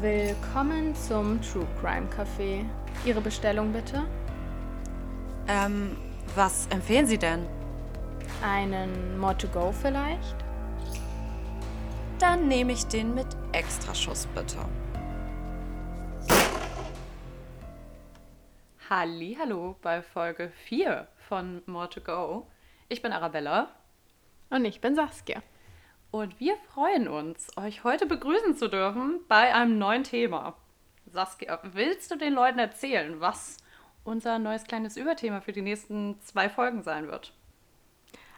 Willkommen zum True Crime Café. Ihre Bestellung bitte? Ähm, was empfehlen Sie denn? Einen More to Go vielleicht? Dann nehme ich den mit Extraschuss bitte. Hallo bei Folge 4 von More to Go. Ich bin Arabella Und ich bin Saskia. Und wir freuen uns, euch heute begrüßen zu dürfen bei einem neuen Thema. Saskia, willst du den Leuten erzählen, was unser neues kleines Überthema für die nächsten zwei Folgen sein wird?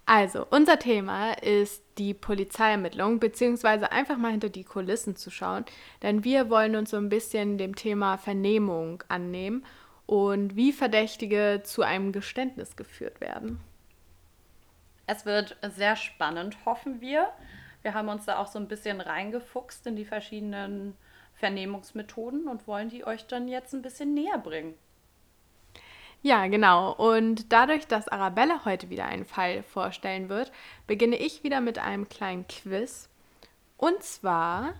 Also, unser Thema ist die Polizeiermittlung, beziehungsweise einfach mal hinter die Kulissen zu schauen, denn wir wollen uns so ein bisschen dem Thema Vernehmung annehmen und wie Verdächtige zu einem Geständnis geführt werden. Es wird sehr spannend, hoffen wir. Wir haben uns da auch so ein bisschen reingefuchst in die verschiedenen Vernehmungsmethoden und wollen die euch dann jetzt ein bisschen näher bringen. Ja, genau. Und dadurch, dass Arabella heute wieder einen Fall vorstellen wird, beginne ich wieder mit einem kleinen Quiz. Und zwar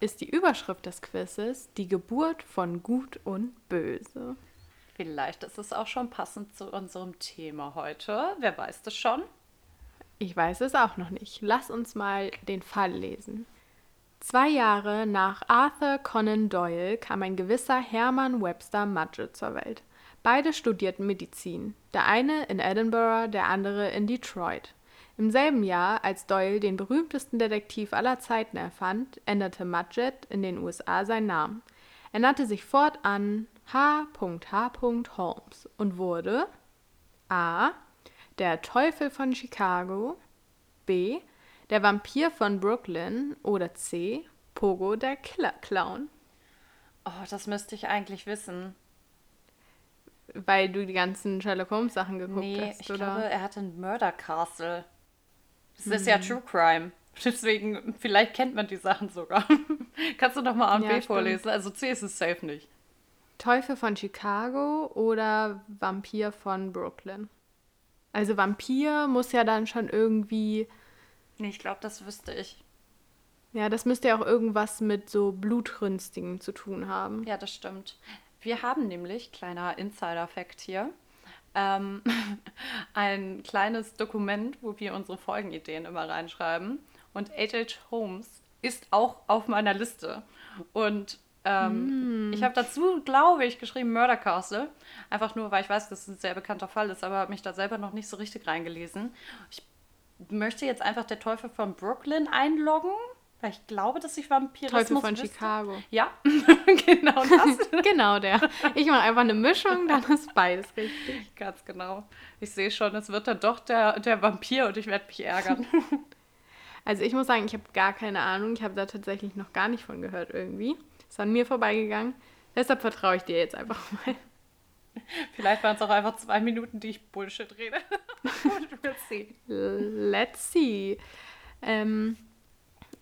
ist die Überschrift des Quizzes die Geburt von Gut und Böse. Vielleicht ist es auch schon passend zu unserem Thema heute. Wer weiß das schon? Ich weiß es auch noch nicht. Lass uns mal den Fall lesen. Zwei Jahre nach Arthur Conan Doyle kam ein gewisser Hermann Webster Mudgett zur Welt. Beide studierten Medizin. Der eine in Edinburgh, der andere in Detroit. Im selben Jahr, als Doyle den berühmtesten Detektiv aller Zeiten erfand, änderte Mudgett in den USA seinen Namen. Er nannte sich fortan H.H. Holmes und wurde A. Der Teufel von Chicago, B. Der Vampir von Brooklyn oder C. Pogo der Killer Clown. Oh, das müsste ich eigentlich wissen. Weil du die ganzen Sherlock Holmes Sachen geguckt nee, hast, ich oder? glaube, er hatte ein Murder Castle. Das ist ja True Crime. Deswegen, vielleicht kennt man die Sachen sogar. Kannst du noch mal A und Ja, B stimmt. vorlesen? Also C ist es safe nicht. Teufel von Chicago oder Vampir von Brooklyn. Also Vampir muss ja dann schon irgendwie, Nee, ich glaube, das wüsste ich. ja, das müsste ja auch irgendwas mit so Blutrünstigen zu tun haben. Ja, das stimmt. Wir haben nämlich, kleiner Insider-Fact hier, ähm, ein kleines Dokument, wo wir unsere Folgenideen immer reinschreiben. Und H.H. Holmes ist auch auf meiner Liste. Und ähm, ich habe dazu, glaube ich, geschrieben Murder Castle. Einfach nur, weil ich weiß, dass es ein sehr bekannter Fall ist, aber habe mich da selber noch nicht so richtig reingelesen. Ich möchte jetzt einfach der Teufel von Brooklyn einloggen, weil ich glaube, dass ich Vampirismus Teufel von wüsste. Chicago. Ja, genau das. genau der. Ich mache einfach eine Mischung, dann ist beides richtig. Ganz genau. Ich sehe schon, es wird dann doch der, der Vampir und ich werde mich ärgern. Also ich muss sagen, ich habe gar keine Ahnung. Ich habe da tatsächlich noch gar nicht von gehört irgendwie. Ist an mir vorbeigegangen. Deshalb vertraue ich dir jetzt einfach mal. Vielleicht waren es auch einfach zwei Minuten, die ich Bullshit rede. Wir sehen. Let's see. Ähm,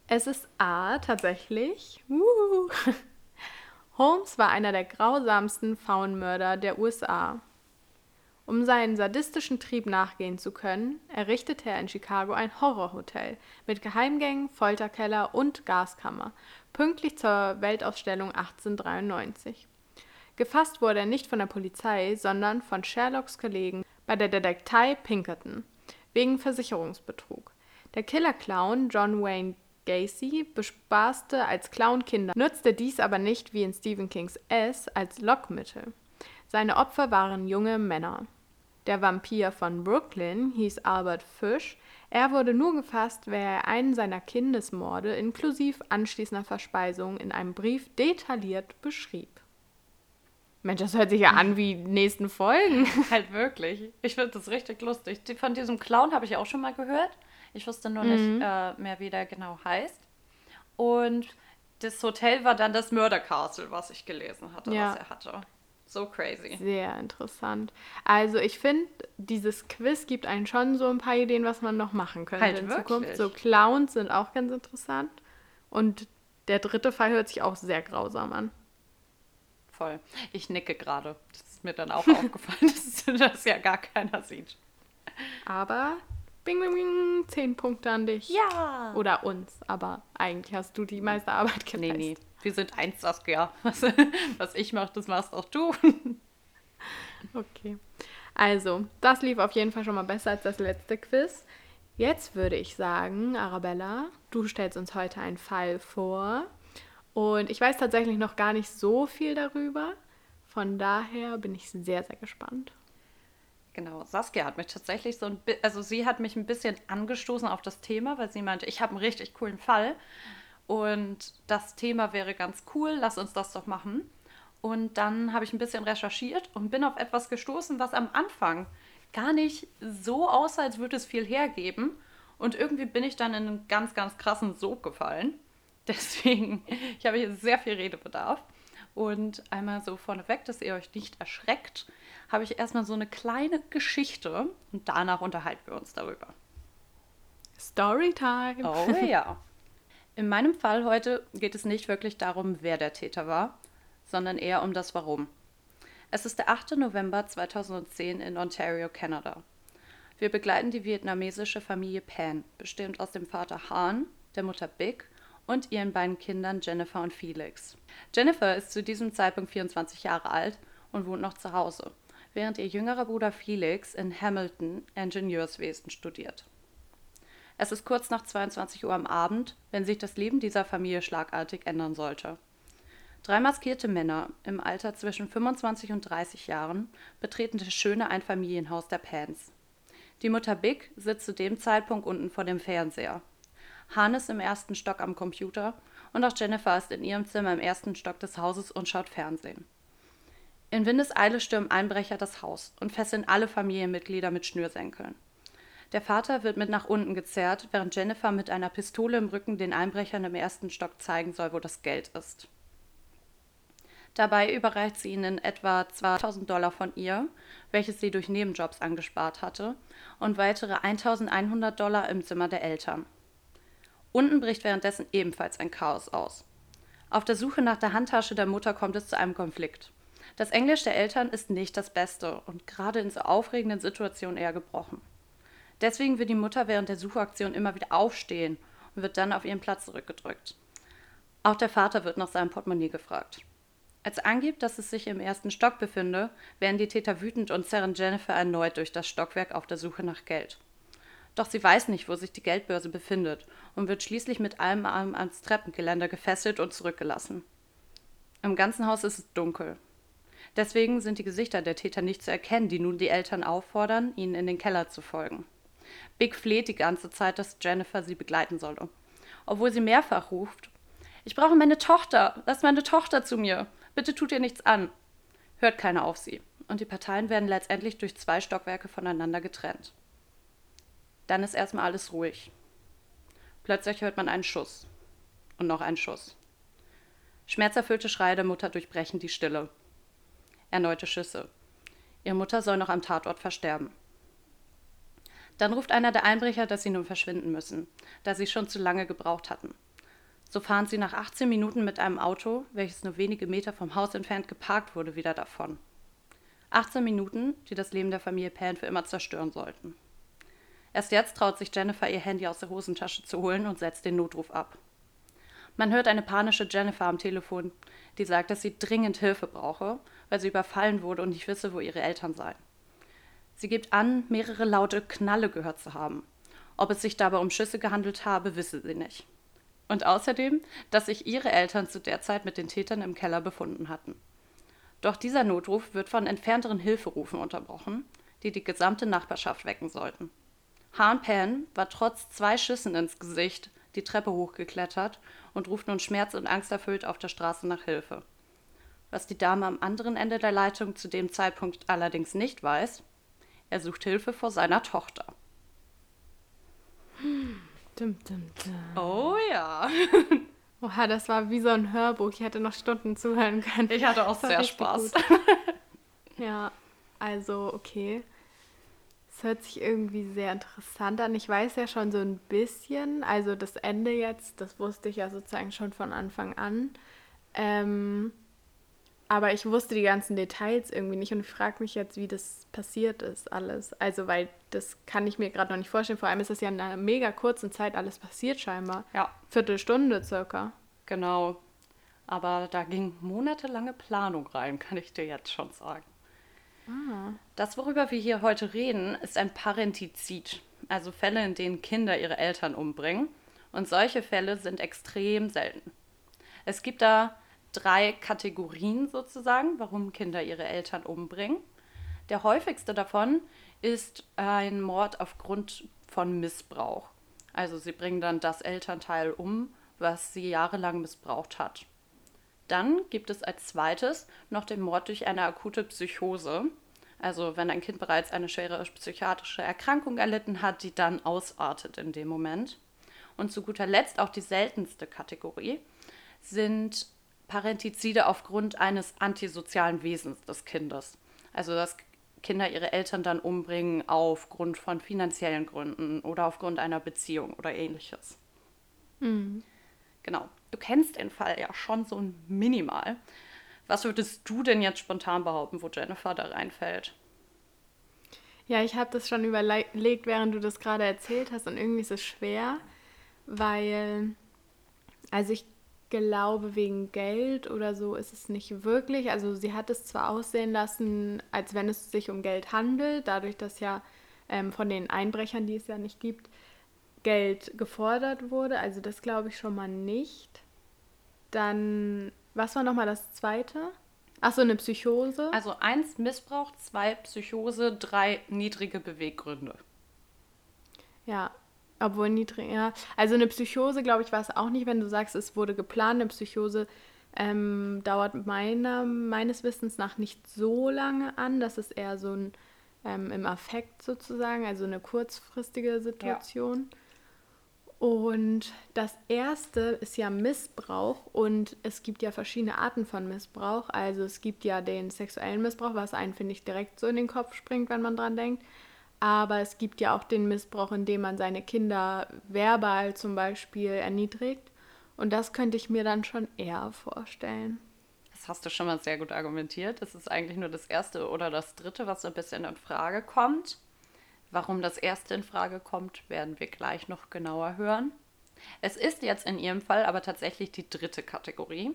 es ist A tatsächlich. Uh, Holmes war einer der grausamsten Faunmörder der USA. Um seinen sadistischen Trieb nachgehen zu können, errichtete er in Chicago ein Horrorhotel mit Geheimgängen, Folterkeller und Gaskammer, pünktlich zur Weltausstellung 1893. Gefasst wurde er nicht von der Polizei, sondern von Sherlocks Kollegen bei der Detektei Pinkerton wegen Versicherungsbetrug. Der Killer-Clown John Wayne Gacy bespaßte als Clown Kinder, nutzte dies aber nicht wie in Stephen Kings S als Lockmittel. Seine Opfer waren junge Männer. Der Vampir von Brooklyn hieß Albert Fish. Er wurde nur gefasst, weil er einen seiner Kindesmorde inklusive anschließender Verspeisung in einem Brief detailliert beschrieb. Mensch, das hört sich ja an wie nächsten Folgen. Halt wirklich. Ich finde das richtig lustig. Von diesem Clown habe ich auch schon mal gehört. Ich wusste nur nicht äh, mehr, wie der genau heißt. Und das Hotel war dann das Murder Castle, was ich gelesen hatte, Ja. was er hatte. So crazy. Sehr interessant. Also ich finde, dieses Quiz gibt einen schon so ein paar Ideen, was man noch machen könnte Halt in wirklich. Zukunft. So Clowns sind auch ganz interessant. Und der dritte Fall hört sich auch sehr grausam an. Voll. Ich nicke gerade. Das ist mir dann auch aufgefallen, dass das ja gar keiner sieht. Aber bing, bing, bing, zehn Punkte an dich. Ja. Oder uns. Aber eigentlich hast du die meiste Arbeit geleistet. Nee, nee. Wir sind eins, Saskia. Was, was ich mache, das machst auch du. Okay. Also, das lief auf jeden Fall schon mal besser als das letzte Quiz. Jetzt würde ich sagen, Arabella, du stellst uns heute einen Fall vor. Und ich weiß tatsächlich noch gar nicht so viel darüber. Von daher bin ich sehr, sehr gespannt. Genau, Saskia hat mich tatsächlich so ein bisschen, also sie hat mich ein bisschen angestoßen auf das Thema, weil sie meinte, ich habe einen richtig coolen Fall und das Thema wäre ganz cool, lass uns das doch machen. Und dann habe ich ein bisschen recherchiert und bin auf etwas gestoßen, was am Anfang gar nicht so aussah, als würde es viel hergeben. Und irgendwie bin ich dann in einen ganz, ganz krassen Sog gefallen. Deswegen, ich habe hier sehr viel Redebedarf. Und einmal so vorneweg, dass ihr euch nicht erschreckt, habe ich erstmal so eine kleine Geschichte und danach unterhalten wir uns darüber. Storytime. Oh ja. In meinem Fall heute geht es nicht wirklich darum, wer der Täter war, sondern eher um das Warum. Es ist der 8. November 2010 in Ontario, Kanada. Wir begleiten die vietnamesische Familie Pan, bestehend aus dem Vater Han, der Mutter Big und ihren beiden Kindern Jennifer und Felix. Jennifer ist zu diesem Zeitpunkt 24 Jahre alt und wohnt noch zu Hause, während ihr jüngerer Bruder Felix in Hamilton Ingenieurswesen studiert. Es ist kurz nach 22 Uhr am Abend, wenn sich das Leben dieser Familie schlagartig ändern sollte. Drei maskierte Männer im Alter zwischen 25 und 30 Jahren betreten das schöne Einfamilienhaus der Pans. Die Mutter Big sitzt zu dem Zeitpunkt unten vor dem Fernseher. Han ist im ersten Stock am Computer und auch Jennifer ist in ihrem Zimmer im ersten Stock des Hauses und schaut Fernsehen. In Windeseile stürmen Einbrecher das Haus und fesseln alle Familienmitglieder mit Schnürsenkeln. Der Vater wird mit nach unten gezerrt, während Jennifer mit einer Pistole im Rücken den Einbrechern im ersten Stock zeigen soll, wo das Geld ist. Dabei überreicht sie ihnen etwa 2000 Dollar von ihr, welches sie durch Nebenjobs angespart hatte, und weitere 1100 Dollar im Zimmer der Eltern. Unten bricht währenddessen ebenfalls ein Chaos aus. Auf der Suche nach der Handtasche der Mutter kommt es zu einem Konflikt. Das Englisch der Eltern ist nicht das Beste und gerade in so aufregenden Situationen eher gebrochen. Deswegen wird die Mutter während der Suchaktion immer wieder aufstehen und wird dann auf ihren Platz zurückgedrückt. Auch der Vater wird nach seinem Portemonnaie gefragt. Als angibt, dass es sich im ersten Stock befinde, werden die Täter wütend und zerren Jennifer erneut durch das Stockwerk auf der Suche nach Geld. Doch sie weiß nicht, wo sich die Geldbörse befindet und wird schließlich mit einem Arm ans Treppengeländer gefesselt und zurückgelassen. Im ganzen Haus ist es dunkel. Deswegen sind die Gesichter der Täter nicht zu erkennen, die nun die Eltern auffordern, ihnen in den Keller zu folgen. Big fleht die ganze Zeit, dass Jennifer sie begleiten solle. Obwohl sie mehrfach ruft: Ich brauche meine Tochter, lass meine Tochter zu mir, bitte tut ihr nichts an. Hört keiner auf sie, und die Parteien werden letztendlich durch zwei Stockwerke voneinander getrennt. Dann ist erstmal alles ruhig. Plötzlich hört man einen Schuss. Und noch einen Schuss. Schmerzerfüllte Schreie der Mutter durchbrechen die Stille. Erneute Schüsse. Ihre Mutter soll noch am Tatort versterben. Dann ruft einer der Einbrecher, dass sie nun verschwinden müssen, da sie schon zu lange gebraucht hatten. So fahren sie nach 18 Minuten mit einem Auto, welches nur wenige Meter vom Haus entfernt geparkt wurde, wieder davon. 18 Minuten, die das Leben der Familie Pan für immer zerstören sollten. Erst jetzt traut sich Jennifer, ihr Handy aus der Hosentasche zu holen und setzt den Notruf ab. Man hört eine panische Jennifer am Telefon, die sagt, dass sie dringend Hilfe brauche, weil sie überfallen wurde und nicht wisse, wo ihre Eltern seien. Sie gibt an, mehrere laute Knalle gehört zu haben. Ob es sich dabei um Schüsse gehandelt habe, wisse sie nicht. Und außerdem, dass sich ihre Eltern zu der Zeit mit den Tätern im Keller befunden hatten. Doch dieser Notruf wird von entfernteren Hilferufen unterbrochen, die die gesamte Nachbarschaft wecken sollten. Han Pan war trotz zwei Schüssen ins Gesicht die Treppe hochgeklettert und ruft nun schmerz- und angsterfüllt auf der Straße nach Hilfe. Was die Dame am anderen Ende der Leitung zu dem Zeitpunkt allerdings nicht weiß, er sucht Hilfe vor seiner Tochter. Dum, dum, dum. Oh ja. Oha, das war wie so ein Hörbuch. Ich hätte noch Stunden zuhören können. Ich hatte auch sehr Spaß. Ja, also okay. Es hört sich irgendwie sehr interessant an. Ich weiß ja schon so ein bisschen, also das Ende jetzt, das wusste ich ja sozusagen schon von Anfang an. Ähm, aber ich wusste die ganzen Details irgendwie nicht und ich frage mich jetzt, wie das passiert ist alles. Also, weil das kann ich mir gerade noch nicht vorstellen. Vor allem ist das ja in einer mega kurzen Zeit alles passiert scheinbar. Ja, Viertelstunde circa. genau. Aber da ging monatelange Planung rein, kann ich dir jetzt schon sagen. Das, worüber wir hier heute reden, ist ein Parentizid, also Fälle, in denen Kinder ihre Eltern umbringen. Und solche Fälle sind extrem selten. Es gibt da drei Kategorien sozusagen, warum Kinder ihre Eltern umbringen. Der häufigste davon ist ein Mord aufgrund von Missbrauch. Also sie bringen dann das Elternteil um, was sie jahrelang missbraucht hat. Dann gibt es als zweites noch den Mord durch eine akute Psychose. Also wenn ein Kind bereits eine schwere psychiatrische Erkrankung erlitten hat, die dann ausartet in dem Moment. Und zu guter Letzt auch die seltenste Kategorie sind Parentizide aufgrund eines antisozialen Wesens des Kindes. Also dass Kinder ihre Eltern dann umbringen aufgrund von finanziellen Gründen oder aufgrund einer Beziehung oder ähnliches. Genau. Du kennst den Fall ja schon so minimal. Was würdest du denn jetzt spontan behaupten, wo Jennifer da reinfällt? Ja, ich habe das schon überlegt, während du das gerade erzählt hast und irgendwie ist es schwer, weil, also ich glaube, wegen Geld oder so ist es nicht wirklich. Also sie hat es zwar aussehen lassen, als wenn es sich um Geld handelt, dadurch, dass ja ähm, von den Einbrechern, die es ja nicht gibt, Geld gefordert wurde. Also das glaube ich schon mal nicht. Dann, was war nochmal das zweite? Ach so, eine Psychose. Also eins Missbrauch, zwei Psychose, drei niedrige Beweggründe. Ja, obwohl niedrig, ja. Also eine Psychose, glaube ich, war es auch nicht, wenn du sagst, es wurde geplant. Eine Psychose ähm, dauert meiner, meines Wissens nach nicht so lange an. Das ist eher so ein ähm, im Affekt sozusagen, also eine kurzfristige Situation. Ja. Und das erste ist ja Missbrauch und es gibt ja verschiedene Arten von Missbrauch. Also es gibt ja den sexuellen Missbrauch, was einen, finde ich, direkt so in den Kopf springt, wenn man dran denkt. Aber es gibt ja auch den Missbrauch, in dem man seine Kinder verbal zum Beispiel erniedrigt. Und das könnte ich mir dann schon eher vorstellen. Das hast du schon mal sehr gut argumentiert. Das ist eigentlich nur das erste oder das dritte, was so ein bisschen in Frage kommt. Warum das erste in Frage kommt, werden wir gleich noch genauer hören. Es ist jetzt in ihrem Fall aber tatsächlich die dritte Kategorie,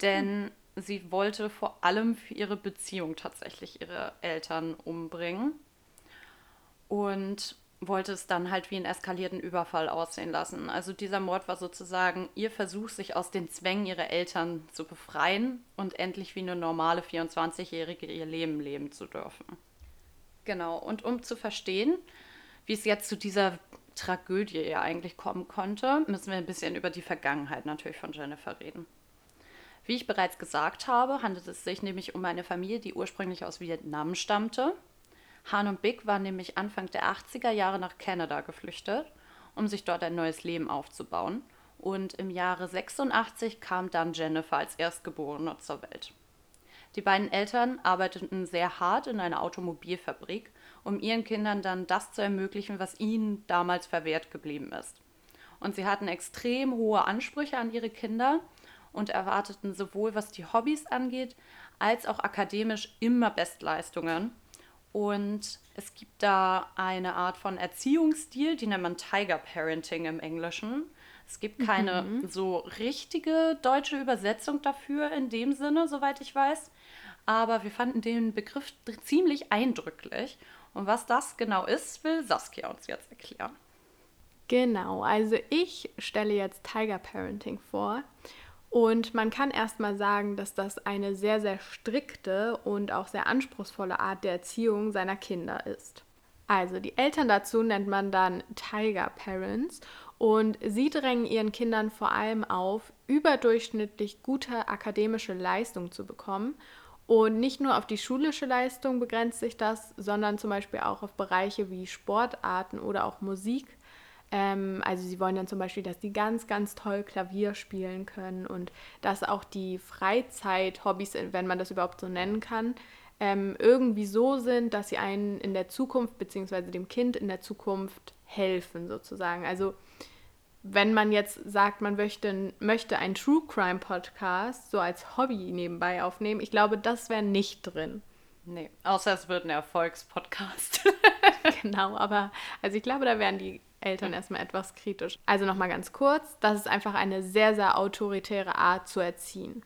denn hm. sie wollte vor allem für ihre Beziehung tatsächlich ihre Eltern umbringen und wollte es dann halt wie einen eskalierten Überfall aussehen lassen. Also dieser Mord war sozusagen ihr Versuch, sich aus den Zwängen ihrer Eltern zu befreien und endlich wie eine normale 24-Jährige ihr Leben leben zu dürfen. Genau, und um zu verstehen, wie es jetzt zu dieser Tragödie ja eigentlich kommen konnte, müssen wir ein bisschen über die Vergangenheit natürlich von Jennifer reden. Wie ich bereits gesagt habe, handelt es sich nämlich um eine Familie, die ursprünglich aus Vietnam stammte Han und Big waren nämlich Anfang der 80er Jahre nach Kanada geflüchtet, um sich dort ein neues Leben aufzubauen. Und im Jahre 86 kam dann Jennifer als Erstgeborene zur Welt. Die beiden Eltern arbeiteten sehr hart in einer Automobilfabrik, um ihren Kindern dann das zu ermöglichen, was ihnen damals verwehrt geblieben ist. Und sie hatten extrem hohe Ansprüche an ihre Kinder und erwarteten sowohl was die Hobbys angeht, als auch akademisch immer Bestleistungen und es gibt da eine Art von Erziehungsstil, die nennt man Tiger Parenting im Englischen. Es gibt keine mhm. so richtige deutsche Übersetzung dafür in dem Sinne, soweit ich weiß. Aber wir fanden den Begriff ziemlich eindrücklich. Und was das genau ist, will Saskia uns jetzt erklären. Genau, also ich stelle jetzt Tiger Parenting vor. Und man kann erstmal sagen, dass das eine sehr, sehr strikte und auch sehr anspruchsvolle Art der Erziehung seiner Kinder ist. Also die Eltern dazu nennt man dann Tiger Parents und sie drängen ihren Kindern vor allem auf, überdurchschnittlich gute akademische Leistung zu bekommen. Und nicht nur auf die schulische Leistung begrenzt sich das, sondern zum Beispiel auch auf Bereiche wie Sportarten oder auch Musik ähm, also sie wollen dann zum Beispiel, dass die ganz, ganz toll Klavier spielen können und dass auch die Freizeit-Hobbys, wenn man das überhaupt so nennen kann, ähm, irgendwie so sind, dass sie einen in der Zukunft, beziehungsweise dem Kind in der Zukunft helfen sozusagen. Also wenn man jetzt sagt, man möchte, möchte einen True Crime Podcast so als Hobby nebenbei aufnehmen, ich glaube, das wäre nicht drin. Nee, außer es wird ein Erfolgspodcast. genau, aber also ich glaube, da wären die Eltern erstmal etwas kritisch. Also nochmal ganz kurz, das ist einfach eine sehr, sehr autoritäre Art zu erziehen.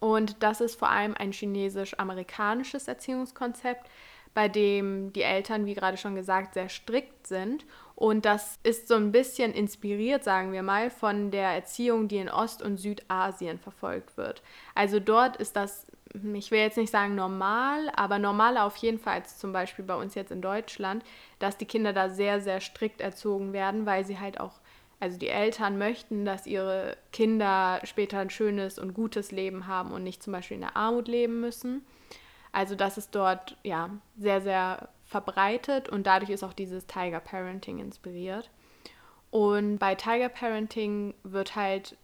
Und das ist vor allem ein chinesisch-amerikanisches Erziehungskonzept, bei dem die Eltern, wie gerade schon gesagt, sehr strikt sind. Und das ist so ein bisschen inspiriert, sagen wir mal, von der Erziehung, die in Ost- und Südasien verfolgt wird. Also dort ist das, ich will jetzt nicht sagen normal, aber normaler auf jeden Fall als zum Beispiel bei uns jetzt in Deutschland, dass die Kinder da sehr, sehr strikt erzogen werden, weil sie halt auch also die Eltern möchten, dass ihre Kinder später ein schönes und gutes Leben haben und nicht zum Beispiel in der Armut leben müssen. Also das ist dort ja sehr, sehr verbreitet und dadurch ist auch dieses Tiger Parenting inspiriert. Und bei Tiger Parenting wird halt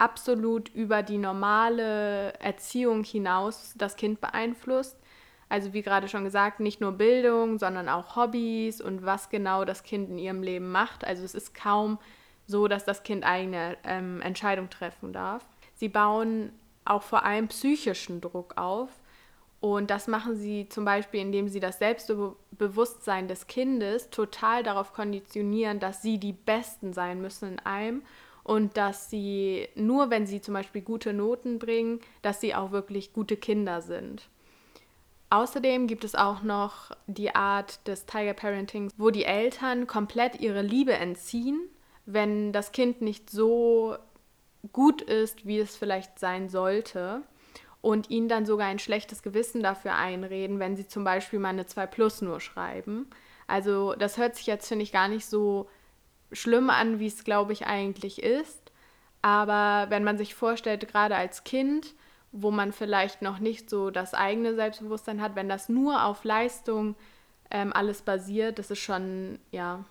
absolut über die normale Erziehung hinaus das Kind beeinflusst. Also wie gerade schon gesagt, nicht nur Bildung, sondern auch Hobbys und was genau das Kind in ihrem Leben macht. Also es ist kaum so, dass das Kind eigene ähm, Entscheidungen treffen darf. Sie bauen auch vor allem psychischen Druck auf, und das machen sie zum Beispiel, indem sie das Selbstbewusstsein des Kindes total darauf konditionieren, dass sie die Besten sein müssen in allem und dass sie nur, wenn sie zum Beispiel gute Noten bringen, dass sie auch wirklich gute Kinder sind. Außerdem gibt es auch noch die Art des Tiger Parentings, wo die Eltern komplett ihre Liebe entziehen, wenn das Kind nicht so gut ist, wie es vielleicht sein sollte und ihnen dann sogar ein schlechtes Gewissen dafür einreden, wenn sie zum Beispiel mal eine 2 Plus nur schreiben. Also das hört sich jetzt, finde ich, gar nicht so schlimm an, wie es, glaube ich, eigentlich ist. Aber wenn man sich vorstellt, gerade als Kind, wo man vielleicht noch nicht so das eigene Selbstbewusstsein hat, wenn das nur auf Leistung ähm, alles basiert, das ist schon, ja,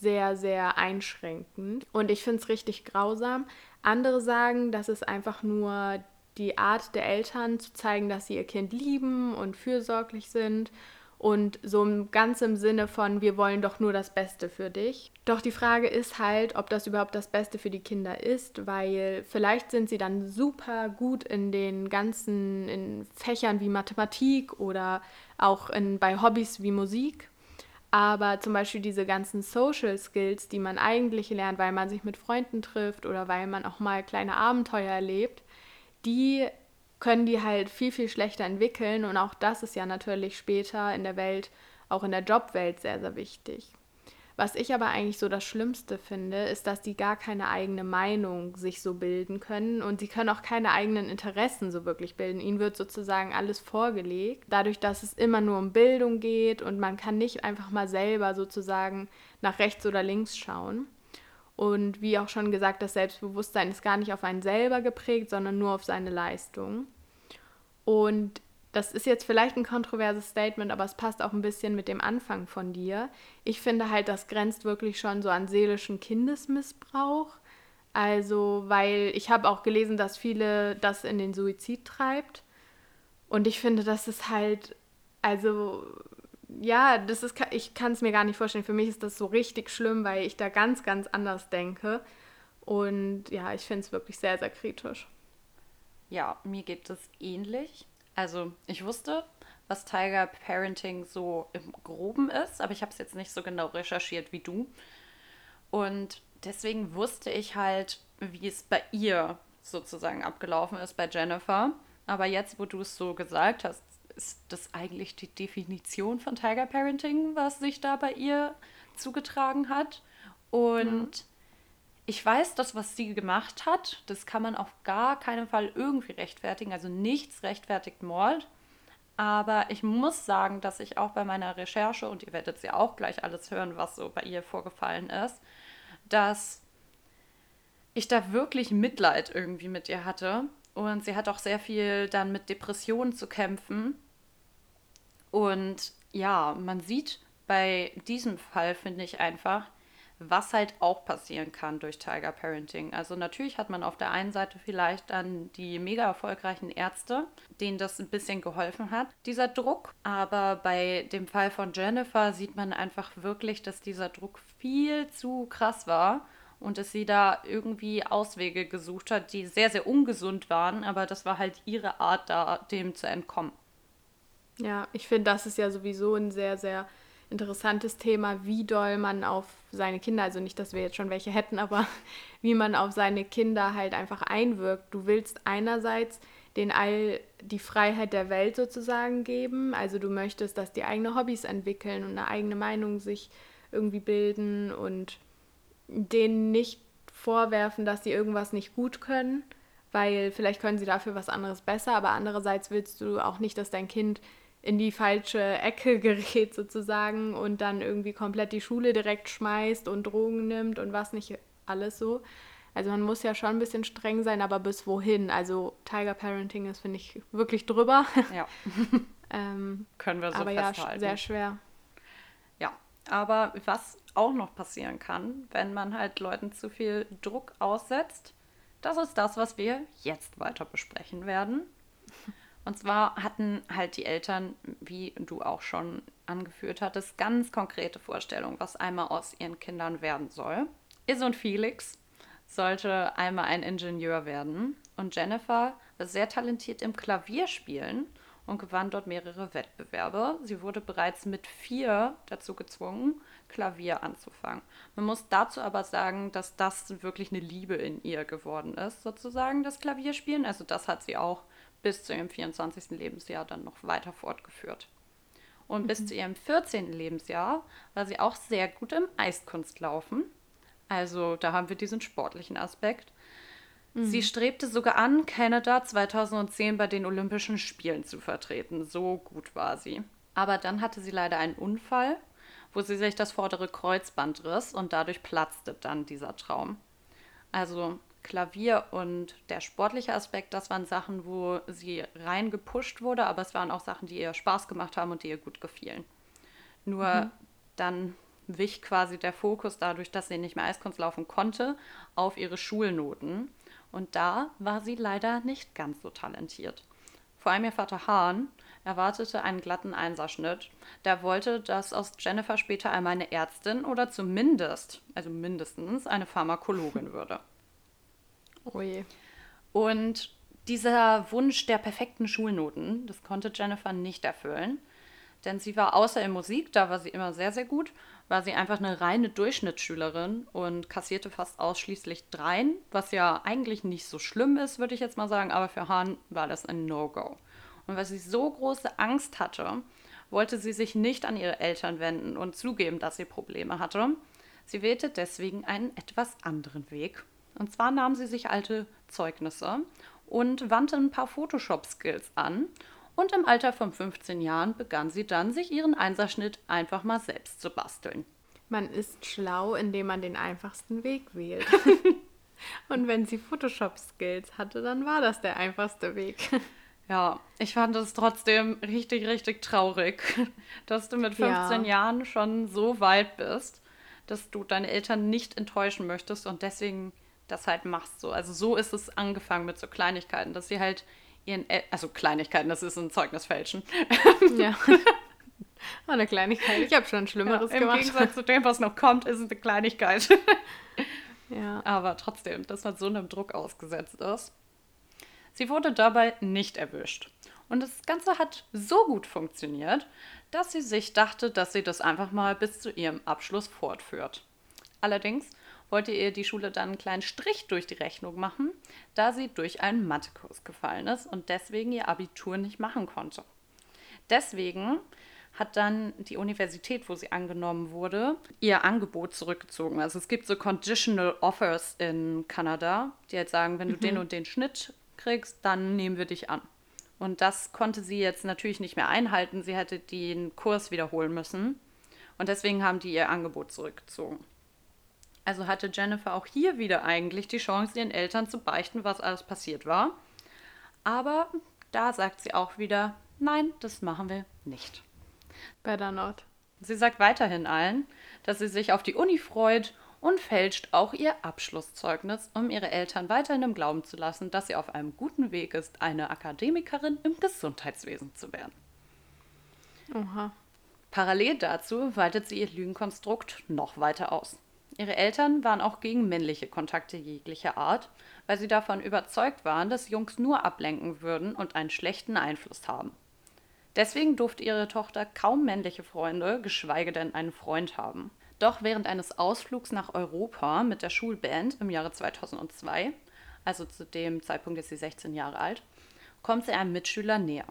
sehr, sehr einschränkend. Und ich finde es richtig grausam. Andere sagen, dass es einfach nur die Art der Eltern zu zeigen, dass sie ihr Kind lieben und fürsorglich sind und so ganz im Sinne von, wir wollen doch nur das Beste für dich. Doch die Frage ist halt, ob das überhaupt das Beste für die Kinder ist, weil vielleicht sind sie dann super gut in den ganzen in Fächern wie Mathematik oder auch in, bei Hobbys wie Musik. Aber zum Beispiel diese ganzen Social Skills, die man eigentlich lernt, weil man sich mit Freunden trifft oder weil man auch mal kleine Abenteuer erlebt, die können die halt viel, viel schlechter entwickeln. Und auch das ist ja natürlich später in der Welt, auch in der Jobwelt sehr, sehr wichtig. Was ich aber eigentlich so das Schlimmste finde, ist, dass die gar keine eigene Meinung sich so bilden können und sie können auch keine eigenen Interessen so wirklich bilden. Ihnen wird sozusagen alles vorgelegt, dadurch, dass es immer nur um Bildung geht und man kann nicht einfach mal selber sozusagen nach rechts oder links schauen. Und wie auch schon gesagt, das Selbstbewusstsein ist gar nicht auf einen selber geprägt, sondern nur auf seine Leistung. Und das ist jetzt vielleicht ein kontroverses Statement, aber es passt auch ein bisschen mit dem Anfang von dir. Ich finde halt, das grenzt wirklich schon so an seelischen Kindesmissbrauch. Also, weil ich habe auch gelesen, dass viele das in den Suizid treibt. Und ich finde, das ist halt, also ja, das ist, ich kann es mir gar nicht vorstellen. Für mich ist das so richtig schlimm, weil ich da ganz, ganz anders denke. Und ja, ich finde es wirklich sehr, sehr kritisch. Ja, mir geht es ähnlich. Also, ich wusste, was Tiger Parenting so im Groben ist, aber ich habe es jetzt nicht so genau recherchiert wie du. Und deswegen wusste ich halt, wie es bei ihr sozusagen abgelaufen ist, bei Jennifer. Aber jetzt, wo du es so gesagt hast, ist das eigentlich die Definition von Tiger Parenting, was sich da bei ihr zugetragen hat. Und ja. ich weiß, das, was sie gemacht hat, das kann man auf gar keinen Fall irgendwie rechtfertigen. Also nichts rechtfertigt Mord. Aber ich muss sagen, dass ich auch bei meiner Recherche, und ihr werdet ja auch gleich alles hören, was so bei ihr vorgefallen ist, dass ich da wirklich Mitleid irgendwie mit ihr hatte. Und sie hat auch sehr viel dann mit Depressionen zu kämpfen. Und ja, man sieht bei diesem Fall, finde ich einfach, was halt auch passieren kann durch Tiger Parenting. Also natürlich hat man auf der einen Seite vielleicht dann die mega erfolgreichen Ärzte, denen das ein bisschen geholfen hat, dieser Druck. Aber bei dem Fall von Jennifer sieht man einfach wirklich, dass dieser Druck viel zu krass war und dass sie da irgendwie Auswege gesucht hat, die sehr, sehr ungesund waren. Aber das war halt ihre Art, da dem zu entkommen. Ja, ich finde, das ist ja sowieso ein sehr, sehr interessantes Thema, wie doll man auf seine Kinder, also nicht, dass wir jetzt schon welche hätten, aber wie man auf seine Kinder halt einfach einwirkt. Du willst einerseits den all die Freiheit der Welt sozusagen geben, also du möchtest, dass die eigene Hobbys entwickeln und eine eigene Meinung sich irgendwie bilden und denen nicht vorwerfen, dass sie irgendwas nicht gut können, weil vielleicht können sie dafür was anderes besser, aber andererseits willst du auch nicht, dass dein Kind in die falsche Ecke gerät sozusagen und dann irgendwie komplett die Schule direkt schmeißt und Drogen nimmt und was nicht alles so. Also man muss ja schon ein bisschen streng sein, aber bis wohin? Also Tiger Parenting ist, finde ich, wirklich drüber. Ja. ähm, Können wir so aber festhalten. ja, sehr schwer. Ja, aber was auch noch passieren kann, wenn man halt Leuten zu viel Druck aussetzt, das ist das, was wir jetzt weiter besprechen werden. Und zwar hatten halt die Eltern, wie du auch schon angeführt hattest, ganz konkrete Vorstellungen, was einmal aus ihren Kindern werden soll. Is und Felix sollte einmal ein Ingenieur werden und Jennifer war sehr talentiert im Klavierspielen und gewann dort mehrere Wettbewerbe. Sie wurde bereits mit vier dazu gezwungen, Klavier anzufangen. Man muss dazu aber sagen, dass das wirklich eine Liebe in ihr geworden ist, sozusagen, das Klavierspielen. Also das hat sie auch bis zu ihrem 24. Lebensjahr dann noch weiter fortgeführt. Und mhm. bis zu ihrem 14. Lebensjahr war sie auch sehr gut im Eiskunstlaufen. Also da haben wir diesen sportlichen Aspekt. Mhm. Sie strebte sogar an, Kanada 2010 bei den Olympischen Spielen zu vertreten. So gut war sie. Aber dann hatte sie leider einen Unfall, wo sie sich das vordere Kreuzband riss und dadurch platzte dann dieser Traum. Also Klavier und der sportliche Aspekt, das waren Sachen, wo sie rein gepusht wurde, aber es waren auch Sachen, die ihr Spaß gemacht haben und die ihr gut gefielen. Nur mhm. dann wich quasi der Fokus dadurch, dass sie nicht mehr Eiskunst laufen konnte, auf ihre Schulnoten. Und da war sie leider nicht ganz so talentiert. Vor allem ihr Vater Hahn erwartete einen glatten Einserschnitt. Der wollte, dass aus Jennifer später einmal eine Ärztin oder zumindest, also mindestens, eine Pharmakologin würde. Oh. Und dieser Wunsch der perfekten Schulnoten, das konnte Jennifer nicht erfüllen. Denn sie war außer in Musik, da war sie immer sehr, sehr gut, war sie einfach eine reine Durchschnittsschülerin und kassierte fast ausschließlich Dreien, was ja eigentlich nicht so schlimm ist, würde ich jetzt mal sagen, aber für Hahn war das ein No-Go. Und weil sie so große Angst hatte, wollte sie sich nicht an ihre Eltern wenden und zugeben, dass sie Probleme hatte. Sie wählte deswegen einen etwas anderen Weg und zwar nahm sie sich alte Zeugnisse und wandte ein paar Photoshop-Skills an. Und im Alter von 15 Jahren begann sie dann, sich ihren Einserschnitt einfach mal selbst zu basteln. Man ist schlau, indem man den einfachsten Weg wählt. und wenn sie Photoshop-Skills hatte, dann war das der einfachste Weg. Ja, ich fand es trotzdem richtig, richtig traurig, dass du mit 15 ja. Jahren schon so weit bist, dass du deine Eltern nicht enttäuschen möchtest und deswegen das halt machst. So. Also so ist es angefangen mit so Kleinigkeiten, dass sie halt ihren, El also Kleinigkeiten, das ist ein Zeugnisfälschen. Ja. eine Kleinigkeit. Ich habe schon Schlimmeres ja, im gemacht. Im Gegensatz zu dem, was noch kommt, ist es eine Kleinigkeit. ja. Aber trotzdem, dass man so einem Druck ausgesetzt ist. Sie wurde dabei nicht erwischt. Und das Ganze hat so gut funktioniert, dass sie sich dachte, dass sie das einfach mal bis zu ihrem Abschluss fortführt. Allerdings wollte ihr die Schule dann einen kleinen Strich durch die Rechnung machen, da sie durch einen Mathekurs gefallen ist und deswegen ihr Abitur nicht machen konnte. Deswegen hat dann die Universität, wo sie angenommen wurde, ihr Angebot zurückgezogen. Also es gibt so Conditional Offers in Kanada, die halt sagen, wenn du mhm. den und den Schnitt kriegst, dann nehmen wir dich an. Und das konnte sie jetzt natürlich nicht mehr einhalten. Sie hätte den Kurs wiederholen müssen. Und deswegen haben die ihr Angebot zurückgezogen. Also hatte Jennifer auch hier wieder eigentlich die Chance, ihren Eltern zu beichten, was alles passiert war. Aber da sagt sie auch wieder, nein, das machen wir nicht. Better not. Sie sagt weiterhin allen, dass sie sich auf die Uni freut und fälscht auch ihr Abschlusszeugnis, um ihre Eltern weiterhin im Glauben zu lassen, dass sie auf einem guten Weg ist, eine Akademikerin im Gesundheitswesen zu werden. Oha. Parallel dazu weitet sie ihr Lügenkonstrukt noch weiter aus. Ihre Eltern waren auch gegen männliche Kontakte jeglicher Art, weil sie davon überzeugt waren, dass Jungs nur ablenken würden und einen schlechten Einfluss haben. Deswegen durfte ihre Tochter kaum männliche Freunde, geschweige denn einen Freund haben. Doch während eines Ausflugs nach Europa mit der Schulband im Jahre 2002, also zu dem Zeitpunkt ist sie 16 Jahre alt, kommt sie einem Mitschüler näher.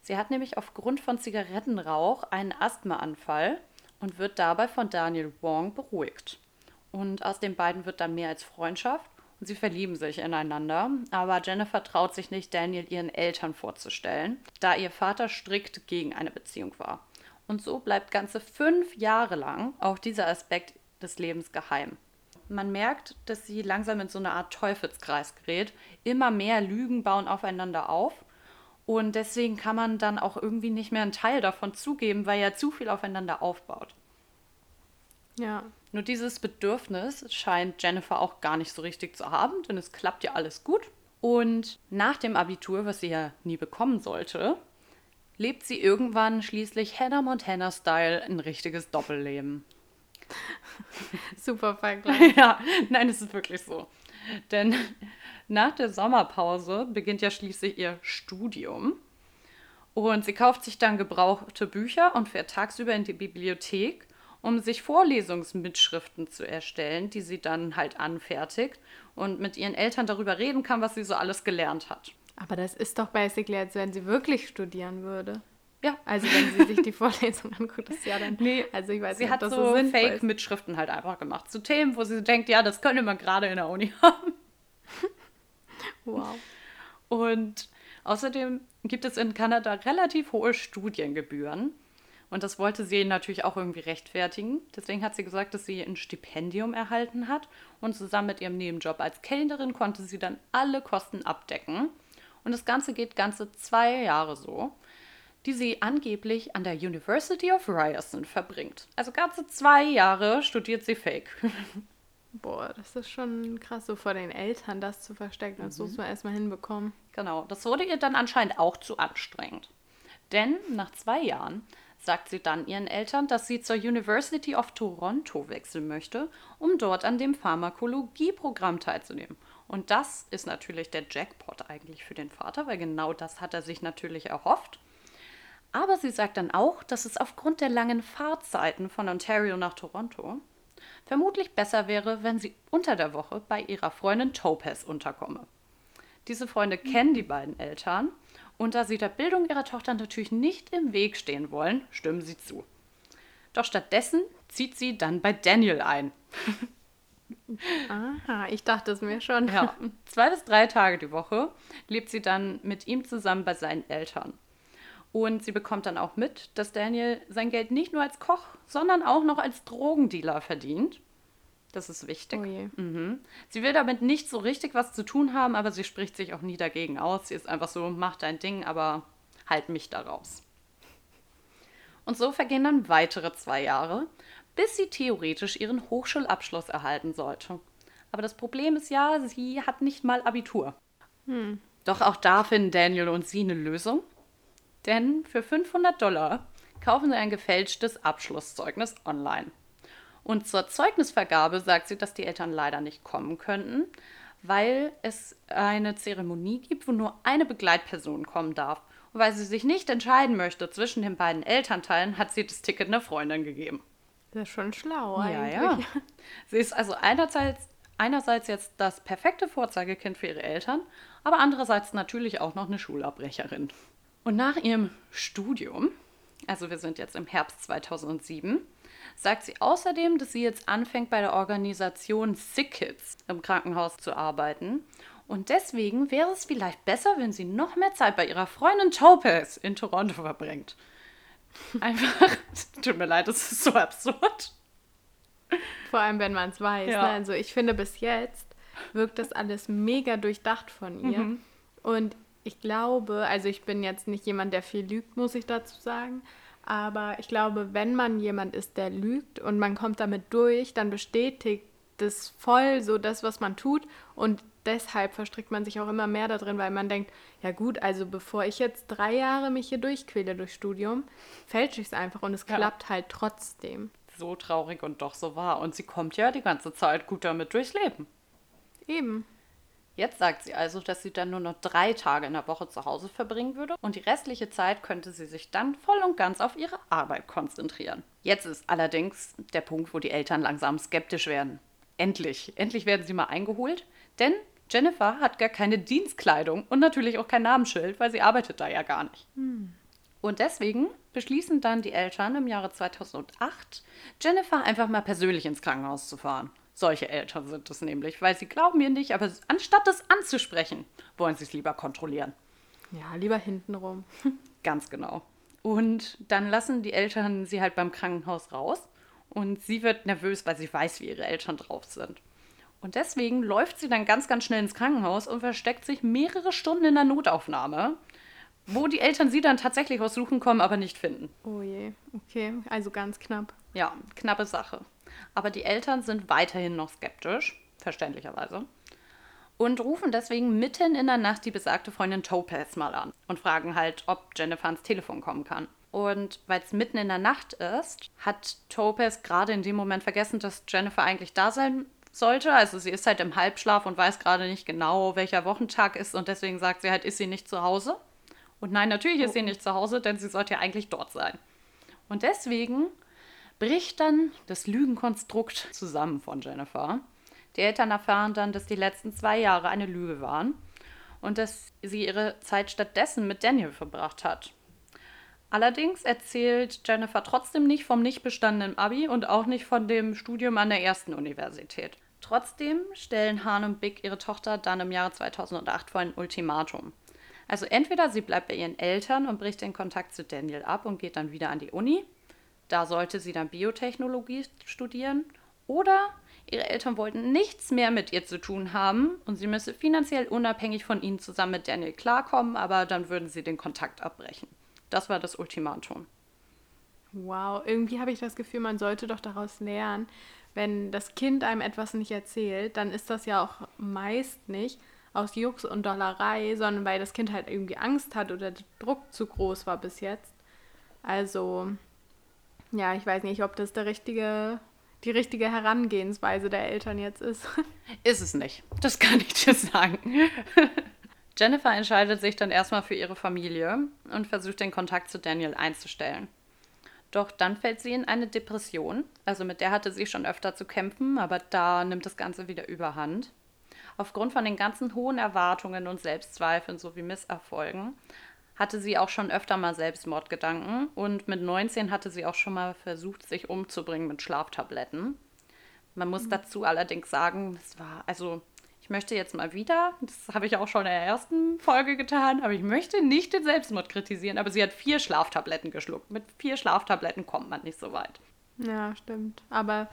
Sie hat nämlich aufgrund von Zigarettenrauch einen Asthmaanfall und wird dabei von Daniel Wong beruhigt. Und aus den beiden wird dann mehr als Freundschaft und sie verlieben sich ineinander. Aber Jennifer traut sich nicht, Daniel ihren Eltern vorzustellen, da ihr Vater strikt gegen eine Beziehung war. Und so bleibt ganze fünf Jahre lang auch dieser Aspekt des Lebens geheim. Man merkt, dass sie langsam in so eine Art Teufelskreis gerät. Immer mehr Lügen bauen aufeinander auf und deswegen kann man dann auch irgendwie nicht mehr einen Teil davon zugeben, weil ja zu viel aufeinander aufbaut. Ja. Nur dieses Bedürfnis scheint Jennifer auch gar nicht so richtig zu haben, denn es klappt ja alles gut. Und nach dem Abitur, was sie ja nie bekommen sollte, lebt sie irgendwann schließlich Hannah Montana-Style ein richtiges Doppelleben. Super Vergleich. ja, nein, es ist wirklich so. Denn nach der Sommerpause beginnt ja schließlich ihr Studium. Und sie kauft sich dann gebrauchte Bücher und fährt tagsüber in die Bibliothek, um sich Vorlesungsmitschriften zu erstellen, die sie dann halt anfertigt und mit ihren Eltern darüber reden kann, was sie so alles gelernt hat. Aber das ist doch basically, als wenn sie wirklich studieren würde. Ja. Also wenn sie sich die Vorlesung anguckt, ist ja dann. Nee, also ich weiß sie nicht, hat so, so. Fake-Mitschriften halt einfach gemacht zu Themen, wo sie denkt, ja, das könnte man gerade in der Uni haben. Wow. Und außerdem gibt es in Kanada relativ hohe Studiengebühren. Und das wollte sie natürlich auch irgendwie rechtfertigen. Deswegen hat sie gesagt, dass sie ein Stipendium erhalten hat. Und zusammen mit ihrem Nebenjob als Kellnerin konnte sie dann alle Kosten abdecken. Und das Ganze geht ganze zwei Jahre so, die sie angeblich an der University of Ryerson verbringt. Also ganze zwei Jahre studiert sie Fake. Boah, das ist schon krass, so vor den Eltern das zu verstecken. Das Mhm. muss man erstmal hinbekommen. Genau, das wurde ihr dann anscheinend auch zu anstrengend. Denn nach zwei Jahren sagt sie dann ihren Eltern, dass sie zur University of Toronto wechseln möchte, um dort an dem Pharmakologieprogramm teilzunehmen. Und das ist natürlich der Jackpot eigentlich für den Vater, weil genau das hat er sich natürlich erhofft. Aber sie sagt dann auch, dass es aufgrund der langen Fahrzeiten von Ontario nach Toronto vermutlich besser wäre, wenn sie unter der Woche bei ihrer Freundin Topaz unterkomme. Diese Freunde kennen die beiden Eltern und da sie der Bildung ihrer Tochter natürlich nicht im Weg stehen wollen, stimmen sie zu. Doch stattdessen zieht sie dann bei Daniel ein. Aha, ich dachte es mir schon. Ja, zwei bis drei Tage die Woche lebt sie dann mit ihm zusammen bei seinen Eltern. Und sie bekommt dann auch mit, dass Daniel sein Geld nicht nur als Koch, sondern auch noch als Drogendealer verdient. Das ist wichtig. Oh. Mhm. Sie will damit nicht so richtig was zu tun haben, aber sie spricht sich auch nie dagegen aus. Sie ist einfach so, mach dein Ding, aber halt mich da raus. Und so vergehen dann weitere zwei Jahre, bis sie theoretisch ihren Hochschulabschluss erhalten sollte. Aber das Problem ist ja, sie hat nicht mal Abitur. Doch auch da finden Daniel und sie eine Lösung. Denn für 500 Dollar kaufen sie ein gefälschtes Abschlusszeugnis online. Und zur Zeugnisvergabe sagt sie, dass die Eltern leider nicht kommen könnten, weil es eine Zeremonie gibt, wo nur eine Begleitperson kommen darf. Und weil sie sich nicht entscheiden möchte zwischen den beiden Elternteilen, hat sie das Ticket einer Freundin gegeben. Das ist schon schlau Ja, eigentlich. ja. Sie ist also einerseits, einerseits jetzt das perfekte Vorzeigekind für ihre Eltern, aber andererseits natürlich auch noch eine Schulabbrecherin. Und nach ihrem Studium, also wir sind jetzt im Herbst 2007, sagt sie außerdem, dass sie jetzt anfängt bei der Organisation Sick Kids im Krankenhaus zu arbeiten. Und deswegen wäre es vielleicht besser, wenn sie noch mehr Zeit bei ihrer Freundin Topaz in Toronto verbringt. Einfach, tut mir leid, das ist so absurd. Vor allem, wenn man es weiß. Ja. Ne? Also ich finde, bis jetzt wirkt das alles mega durchdacht von ihr. Mhm. Und ich glaube, also ich bin jetzt nicht jemand, der viel lügt, muss ich dazu sagen. Aber ich glaube, wenn man jemand ist, der lügt und man kommt damit durch, dann bestätigt das voll so das, was man tut. Und deshalb verstrickt man sich auch immer mehr da drin, weil man denkt, ja gut, also bevor ich jetzt drei Jahre mich hier durchquäle durch Studium, fälsche ich es einfach und es Ja. klappt halt trotzdem. So traurig und doch so wahr. Und sie kommt ja die ganze Zeit gut damit durchs Leben. Eben. Jetzt sagt sie also, dass sie dann nur noch drei Tage in der Woche zu Hause verbringen würde und die restliche Zeit könnte sie sich dann voll und ganz auf ihre Arbeit konzentrieren. Jetzt ist allerdings der Punkt, wo die Eltern langsam skeptisch werden. Endlich, endlich werden sie mal eingeholt, denn Jennifer hat gar keine Dienstkleidung und natürlich auch kein Namensschild, weil sie arbeitet da ja gar nicht. Hm. Und deswegen beschließen dann die Eltern im Jahre 2008, Jennifer einfach mal persönlich ins Krankenhaus zu fahren. Solche Eltern sind es nämlich, weil sie glauben ihr nicht, aber anstatt es anzusprechen, wollen sie es lieber kontrollieren. Ja, lieber hintenrum. Ganz genau. Und dann lassen die Eltern sie halt beim Krankenhaus raus und sie wird nervös, weil sie weiß, wie ihre Eltern drauf sind. Und deswegen läuft sie dann ganz, ganz schnell ins Krankenhaus und versteckt sich mehrere Stunden in der Notaufnahme, wo die Eltern sie dann tatsächlich aussuchen kommen, aber nicht finden. Oh je, okay, also ganz knapp. Ja, knappe Sache. Aber die Eltern sind weiterhin noch skeptisch, verständlicherweise, und rufen deswegen mitten in der Nacht die besagte Freundin Topaz mal an und fragen halt, ob Jennifer ans Telefon kommen kann. Und weil es mitten in der Nacht ist, hat Topaz gerade in dem Moment vergessen, dass Jennifer eigentlich da sein sollte. Also sie ist halt im Halbschlaf und weiß gerade nicht genau, welcher Wochentag ist und deswegen sagt sie halt, ist sie nicht zu Hause? Und nein, natürlich ist sie oh. nicht zu Hause, denn sie sollte ja eigentlich dort sein. Und deswegen bricht dann das Lügenkonstrukt zusammen von Jennifer. Die Eltern erfahren dann, dass die letzten zwei Jahre eine Lüge waren und dass sie ihre Zeit stattdessen mit Daniel verbracht hat. Allerdings erzählt Jennifer trotzdem nicht vom nicht bestandenen Abi und auch nicht von dem Studium an der ersten Universität. Trotzdem stellen Han und Big ihre Tochter dann im Jahre 2008 vor ein Ultimatum. Also entweder sie bleibt bei ihren Eltern und bricht den Kontakt zu Daniel ab und geht dann wieder an die Uni, da sollte sie dann Biotechnologie studieren. Oder ihre Eltern wollten nichts mehr mit ihr zu tun haben und sie müsse finanziell unabhängig von ihnen zusammen mit Daniel klarkommen, aber dann würden sie den Kontakt abbrechen. Das war das Ultimatum. Wow, irgendwie habe ich das Gefühl, man sollte doch daraus lernen, wenn das Kind einem etwas nicht erzählt, dann ist das ja auch meist nicht aus Jux und Dollerei, sondern weil das Kind halt irgendwie Angst hat oder der Druck zu groß war bis jetzt. Also ja, ich weiß nicht, ob das der richtige, die richtige Herangehensweise der Eltern jetzt ist. Ist es nicht. Das kann ich dir sagen. Jennifer entscheidet sich dann erstmal für ihre Familie und versucht den Kontakt zu Daniel einzustellen. Doch dann fällt sie in eine Depression. Also mit der hatte sie schon öfter zu kämpfen, aber da nimmt das Ganze wieder überhand. Aufgrund von den ganzen hohen Erwartungen und Selbstzweifeln sowie Misserfolgen hatte sie auch schon öfter mal Selbstmordgedanken und mit 19 hatte sie auch schon mal versucht, sich umzubringen mit Schlaftabletten. Man muss mhm. dazu allerdings sagen, es war, also ich möchte jetzt mal wieder, das habe ich auch schon in der ersten Folge getan, aber ich möchte nicht den Selbstmord kritisieren, aber sie hat vier Schlaftabletten geschluckt. Mit vier Schlaftabletten kommt man nicht so weit. Ja, stimmt. Aber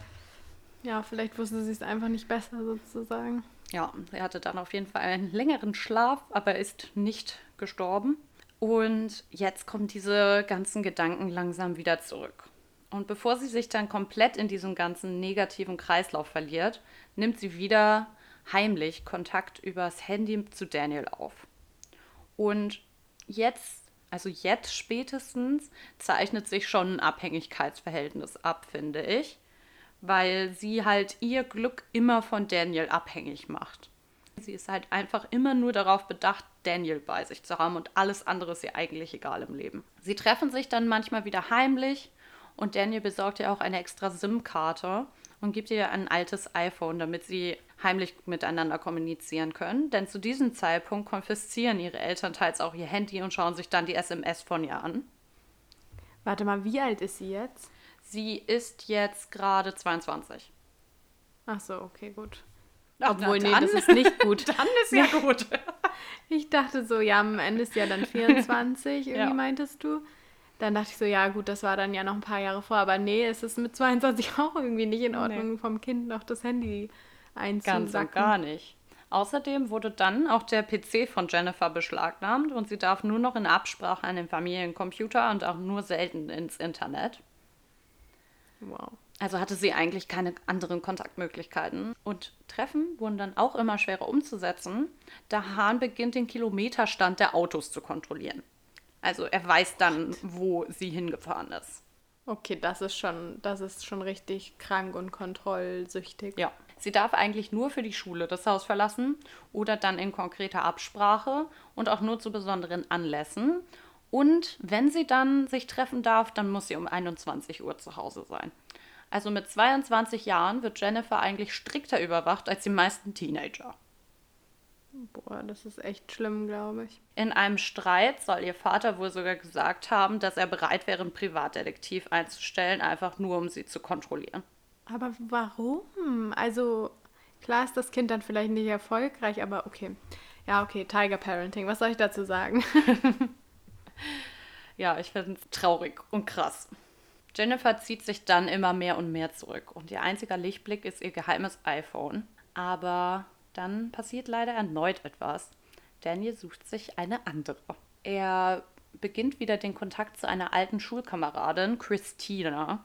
ja, vielleicht wusste sie es einfach nicht besser sozusagen. Ja, sie hatte dann auf jeden Fall einen längeren Schlaf, aber ist nicht gestorben. Und jetzt kommen diese ganzen Gedanken langsam wieder zurück. Und bevor sie sich dann komplett in diesem ganzen negativen Kreislauf verliert, nimmt sie wieder heimlich Kontakt übers Handy zu Daniel auf. Und jetzt, also jetzt spätestens, zeichnet sich schon ein Abhängigkeitsverhältnis ab, finde ich, weil sie halt ihr Glück immer von Daniel abhängig macht. Sie ist halt einfach immer nur darauf bedacht, Daniel bei sich zu haben und alles andere ist ihr eigentlich egal im Leben. Sie treffen sich dann manchmal wieder heimlich und Daniel besorgt ihr auch eine extra SIM-Karte und gibt ihr ein altes iPhone, damit sie heimlich miteinander kommunizieren können. Denn zu diesem Zeitpunkt konfiszieren ihre Eltern teils auch ihr Handy und schauen sich dann die SMS von ihr an. Warte mal, wie alt ist sie jetzt? Sie ist jetzt gerade 22. Ach so, okay, gut. Obwohl, nee, das ist nicht gut. dann ist ja gut. ich dachte so, ja, am Ende ist ja dann 24, irgendwie ja. meintest du. Dann dachte ich so, ja gut, das war dann ja noch ein paar Jahre vor, aber nee, es ist mit 22 auch irgendwie nicht in Ordnung, nee. vom Kind noch das Handy einzusacken. Ganz und gar nicht. Außerdem wurde dann auch der PC von Jennifer beschlagnahmt und sie darf nur noch in Absprache an den Familiencomputer und auch nur selten ins Internet. Wow. Also hatte sie eigentlich keine anderen Kontaktmöglichkeiten. Und Treffen wurden dann auch immer schwerer umzusetzen, da Hahn beginnt, den Kilometerstand der Autos zu kontrollieren. Also er weiß dann, wo sie hingefahren ist. Okay, das ist schon, das ist schon richtig krank und kontrollsüchtig. Ja. Sie darf eigentlich nur für die Schule das Haus verlassen oder dann in konkreter Absprache und auch nur zu besonderen Anlässen. Und wenn sie dann sich treffen darf, dann muss sie um 21 Uhr zu Hause sein. Also mit 22 Jahren wird Jennifer eigentlich strikter überwacht als die meisten Teenager. Boah, das ist echt schlimm, glaube ich. In einem Streit soll ihr Vater wohl sogar gesagt haben, dass er bereit wäre, einen Privatdetektiv einzustellen, einfach nur um sie zu kontrollieren. Aber warum? Also, klar ist das Kind dann vielleicht nicht erfolgreich, aber okay. Ja, okay, Tiger Parenting, was soll ich dazu sagen? ja, ich finde es traurig und krass. Jennifer zieht sich dann immer mehr und mehr zurück und ihr einziger Lichtblick ist ihr geheimes iPhone. Aber dann passiert leider erneut etwas. Daniel sucht sich eine andere. Er beginnt wieder den Kontakt zu einer alten Schulkameradin, Christina,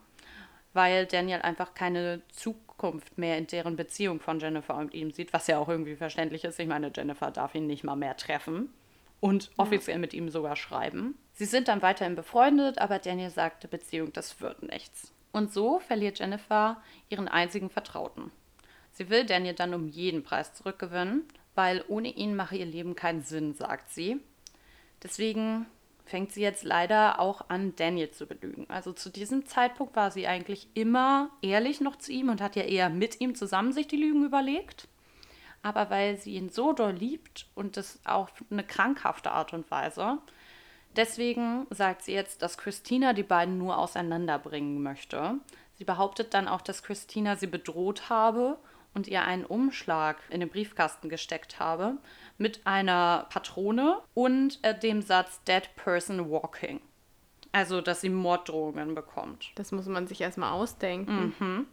weil Daniel einfach keine Zukunft mehr in deren Beziehung von Jennifer und ihm sieht, was ja auch irgendwie verständlich ist. Ich meine, Jennifer darf ihn nicht mal mehr treffen und offiziell ja. mit ihm sogar schreiben. Sie sind dann weiterhin befreundet, aber Daniel sagte, Beziehung, das wird nichts. Und so verliert Jennifer ihren einzigen Vertrauten. Sie will Daniel dann um jeden Preis zurückgewinnen, weil ohne ihn mache ihr Leben keinen Sinn, sagt sie. Deswegen fängt sie jetzt leider auch an, Daniel zu belügen. Also zu diesem Zeitpunkt war sie eigentlich immer ehrlich noch zu ihm und hat ja eher mit ihm zusammen sich die Lügen überlegt. Aber weil sie ihn so doll liebt und das auf eine krankhafte Art und Weise, deswegen sagt sie jetzt, dass Christina die beiden nur auseinanderbringen möchte. Sie behauptet dann auch, dass Christina sie bedroht habe und ihr einen Umschlag in den Briefkasten gesteckt habe mit einer Patrone und äh, dem Satz Dead Person Walking. Also, dass sie Morddrohungen bekommt. Das muss man sich erstmal ausdenken. Mhm.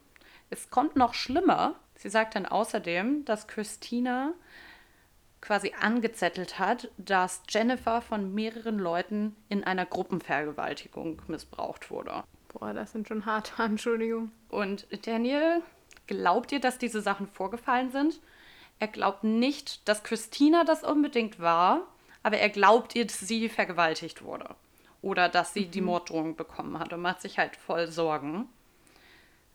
Es kommt noch schlimmer. Sie sagt dann außerdem, dass Christina quasi angezettelt hat, dass Jennifer von mehreren Leuten in einer Gruppenvergewaltigung missbraucht wurde. Boah, das sind schon harte Anschuldigungen. Und Daniel glaubt ihr, dass diese Sachen vorgefallen sind. Er glaubt nicht, dass Christina das unbedingt war, aber er glaubt ihr, dass sie vergewaltigt wurde. Oder dass sie mhm. die Morddrohung bekommen hat und macht sich halt voll Sorgen.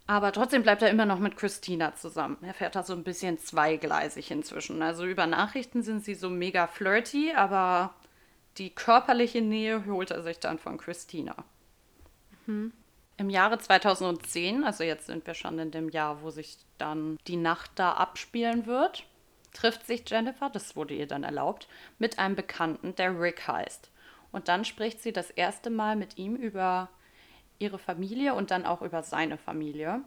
Aber trotzdem bleibt er immer noch mit Christina zusammen. Er fährt da so ein bisschen zweigleisig inzwischen. Also über Nachrichten sind sie so mega flirty, aber die körperliche Nähe holt er sich dann von Christina. Mhm. Im Jahre 2010, also jetzt sind wir schon in dem Jahr, wo sich dann die Nacht da abspielen wird, trifft sich Jennifer, das wurde ihr dann erlaubt, mit einem Bekannten, der Rick heißt. Und dann spricht sie das erste Mal mit ihm über ihre Familie und dann auch über seine Familie.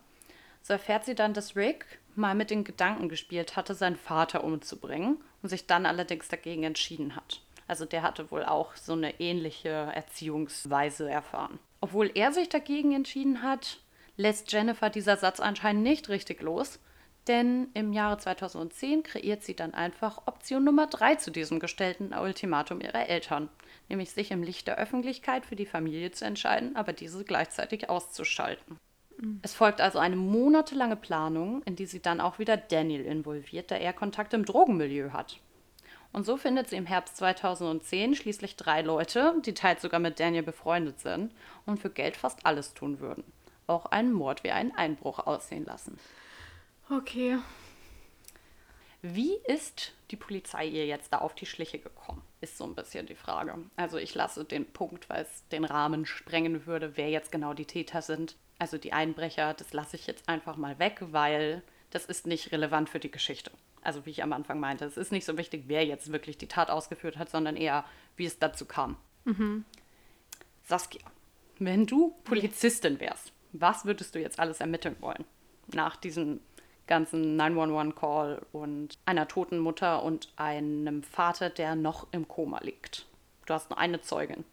So erfährt sie dann, dass Rick mal mit den Gedanken gespielt hatte, seinen Vater umzubringen und sich dann allerdings dagegen entschieden hat. Also der hatte wohl auch so eine ähnliche Erziehungsweise erfahren. Obwohl er sich dagegen entschieden hat, lässt Jennifer dieser Satz anscheinend nicht richtig los, denn im Jahre 2010 kreiert sie dann einfach Option Nummer 3 zu diesem gestellten Ultimatum ihrer Eltern, nämlich sich im Licht der Öffentlichkeit für die Familie zu entscheiden, aber diese gleichzeitig auszuschalten. Mhm. Es folgt also eine monatelange Planung, in die sie dann auch wieder Daniel involviert, da er Kontakt im Drogenmilieu hat. Und so findet sie im Herbst 2010 schließlich drei Leute, die teils sogar mit Daniel befreundet sind und für Geld fast alles tun würden. Auch einen Mord wie einen Einbruch aussehen lassen. Okay. Wie ist die Polizei ihr jetzt da auf die Schliche gekommen? Ist so ein bisschen die Frage. Also ich lasse den Punkt, weil es den Rahmen sprengen würde, wer jetzt genau die Täter sind. Also die Einbrecher, das lasse ich jetzt einfach mal weg, weil das ist nicht relevant für die Geschichte also wie ich am Anfang meinte, es ist nicht so wichtig, wer jetzt wirklich die Tat ausgeführt hat, sondern eher, wie es dazu kam. Mhm. Saskia, wenn du Polizistin wärst, was würdest du jetzt alles ermitteln wollen? Nach diesem ganzen 911-Call und einer toten Mutter und einem Vater, der noch im Koma liegt. Du hast nur eine Zeugin.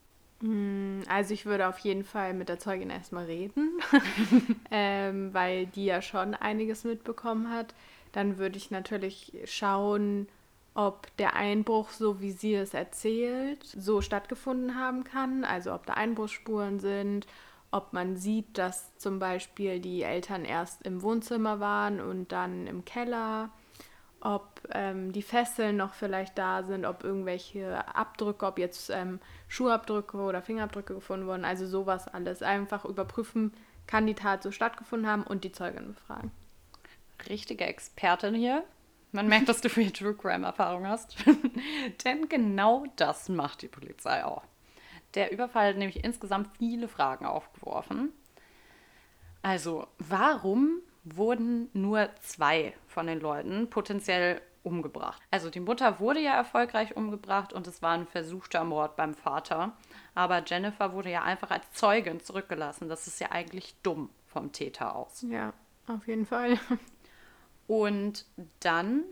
Mm, also ich würde auf jeden Fall mit der Zeugin erstmal reden, ähm, weil die ja schon einiges mitbekommen hat dann würde ich natürlich schauen, ob der Einbruch, so wie sie es erzählt, so stattgefunden haben kann. Also ob da Einbruchsspuren sind, ob man sieht, dass zum Beispiel die Eltern erst im Wohnzimmer waren und dann im Keller, ob ähm, die Fesseln noch vielleicht da sind, ob irgendwelche Abdrücke, ob jetzt ähm, Schuhabdrücke oder Fingerabdrücke gefunden wurden. Also sowas alles. Einfach überprüfen, kann die Tat so stattgefunden haben und die Zeugin befragen. richtige Expertin hier. Man merkt, dass du viel True Crime-Erfahrung hast. Denn genau das macht die Polizei auch. Der Überfall hat nämlich insgesamt viele Fragen aufgeworfen. Also, warum wurden nur zwei von den Leuten potenziell umgebracht? Also, die Mutter wurde ja erfolgreich umgebracht und es war ein versuchter Mord beim Vater. Aber Jennifer wurde ja einfach als Zeugin zurückgelassen. Das ist ja eigentlich dumm vom Täter aus. Ja, auf jeden Fall. Und dann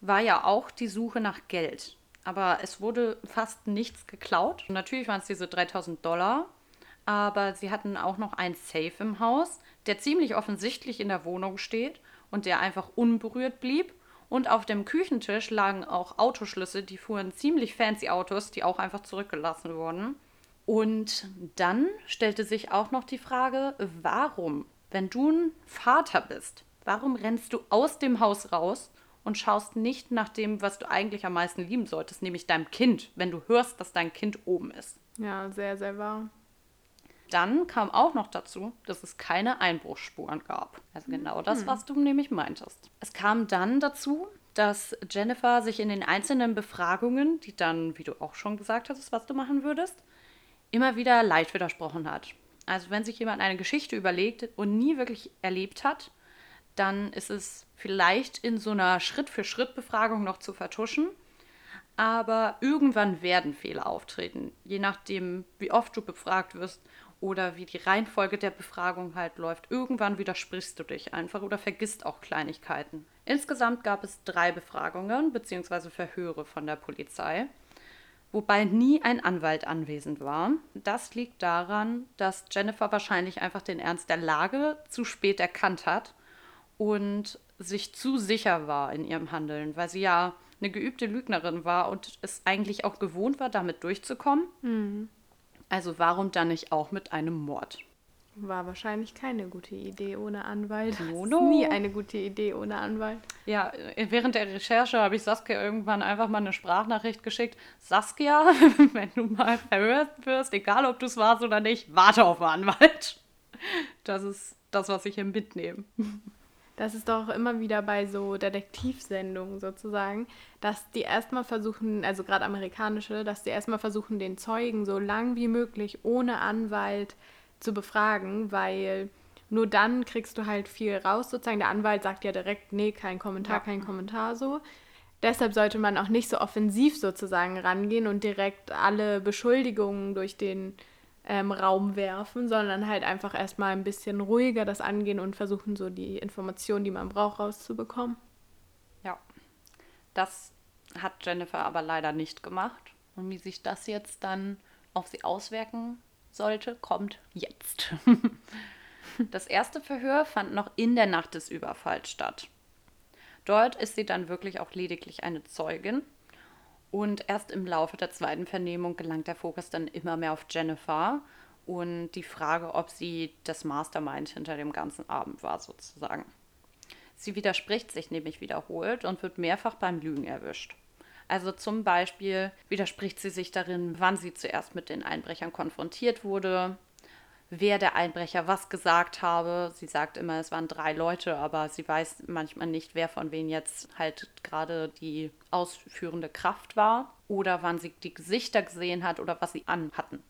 war ja auch die Suche nach Geld. Aber es wurde fast nichts geklaut. Natürlich waren es diese 3000 Dollar. Aber sie hatten auch noch ein Safe im Haus, der ziemlich offensichtlich in der Wohnung steht und der einfach unberührt blieb. Und auf dem Küchentisch lagen auch Autoschlüssel, die fuhren ziemlich fancy Autos, die auch einfach zurückgelassen wurden. Und dann stellte sich auch noch die Frage, warum, wenn du ein Vater bist, warum rennst du aus dem Haus raus und schaust nicht nach dem, was du eigentlich am meisten lieben solltest, nämlich deinem Kind, wenn du hörst, dass dein Kind oben ist? Ja, sehr, sehr wahr. Dann kam auch noch dazu, dass es keine Einbruchsspuren gab. Also genau das, was du nämlich meintest. Es kam dann dazu, dass Jennifer sich in den einzelnen Befragungen, die dann, wie du auch schon gesagt hast, was du machen würdest, immer wieder leicht widersprochen hat. Also wenn sich jemand eine Geschichte überlegt und nie wirklich erlebt hat, dann ist es vielleicht in so einer Schritt-für-Schritt-Befragung noch zu vertuschen. Aber irgendwann werden Fehler auftreten, je nachdem, wie oft du befragt wirst oder wie die Reihenfolge der Befragung halt läuft. Irgendwann widersprichst du dich einfach oder vergisst auch Kleinigkeiten. Insgesamt gab es drei Befragungen bzw. Verhöre von der Polizei wobei nie ein Anwalt anwesend war. Das liegt daran, dass Jennifer wahrscheinlich einfach den Ernst der Lage zu spät erkannt hat und sich zu sicher war in ihrem Handeln, weil sie ja eine geübte Lügnerin war und es eigentlich auch gewohnt war, damit durchzukommen. Mhm. Also warum dann nicht auch mit einem Mord? War wahrscheinlich keine gute Idee ohne Anwalt. No, no. nie eine gute Idee ohne Anwalt. Ja, während der Recherche habe ich Saskia irgendwann einfach mal eine Sprachnachricht geschickt. Saskia, wenn du mal verhört wirst, egal ob du es warst oder nicht, warte auf einen Anwalt. Das ist das, was ich hier mitnehme. Das ist doch immer wieder bei so Detektivsendungen sozusagen, dass die erstmal versuchen, also gerade amerikanische, dass die erstmal versuchen, den Zeugen so lang wie möglich ohne Anwalt zu befragen, weil nur dann kriegst du halt viel raus sozusagen. Der Anwalt sagt ja direkt, nee, kein Kommentar, ja. kein Kommentar so. Deshalb sollte man auch nicht so offensiv sozusagen rangehen und direkt alle Beschuldigungen durch den ähm, Raum werfen, sondern halt einfach erstmal ein bisschen ruhiger das angehen und versuchen, so die Informationen, die man braucht, rauszubekommen. Ja, das hat Jennifer aber leider nicht gemacht. Und wie sich das jetzt dann auf sie auswirken sollte, kommt jetzt. das erste Verhör fand noch in der Nacht des Überfalls statt. Dort ist sie dann wirklich auch lediglich eine Zeugin. Und erst im Laufe der zweiten Vernehmung gelangt der Fokus dann immer mehr auf Jennifer und die Frage, ob sie das Mastermind hinter dem ganzen Abend war, sozusagen. Sie widerspricht sich nämlich wiederholt und wird mehrfach beim Lügen erwischt. Also zum Beispiel widerspricht sie sich darin, wann sie zuerst mit den Einbrechern konfrontiert wurde, wer der Einbrecher was gesagt habe. Sie sagt immer, es waren drei Leute, aber sie weiß manchmal nicht, wer von wem jetzt halt gerade die ausführende Kraft war oder wann sie die Gesichter gesehen hat oder was sie anhatten.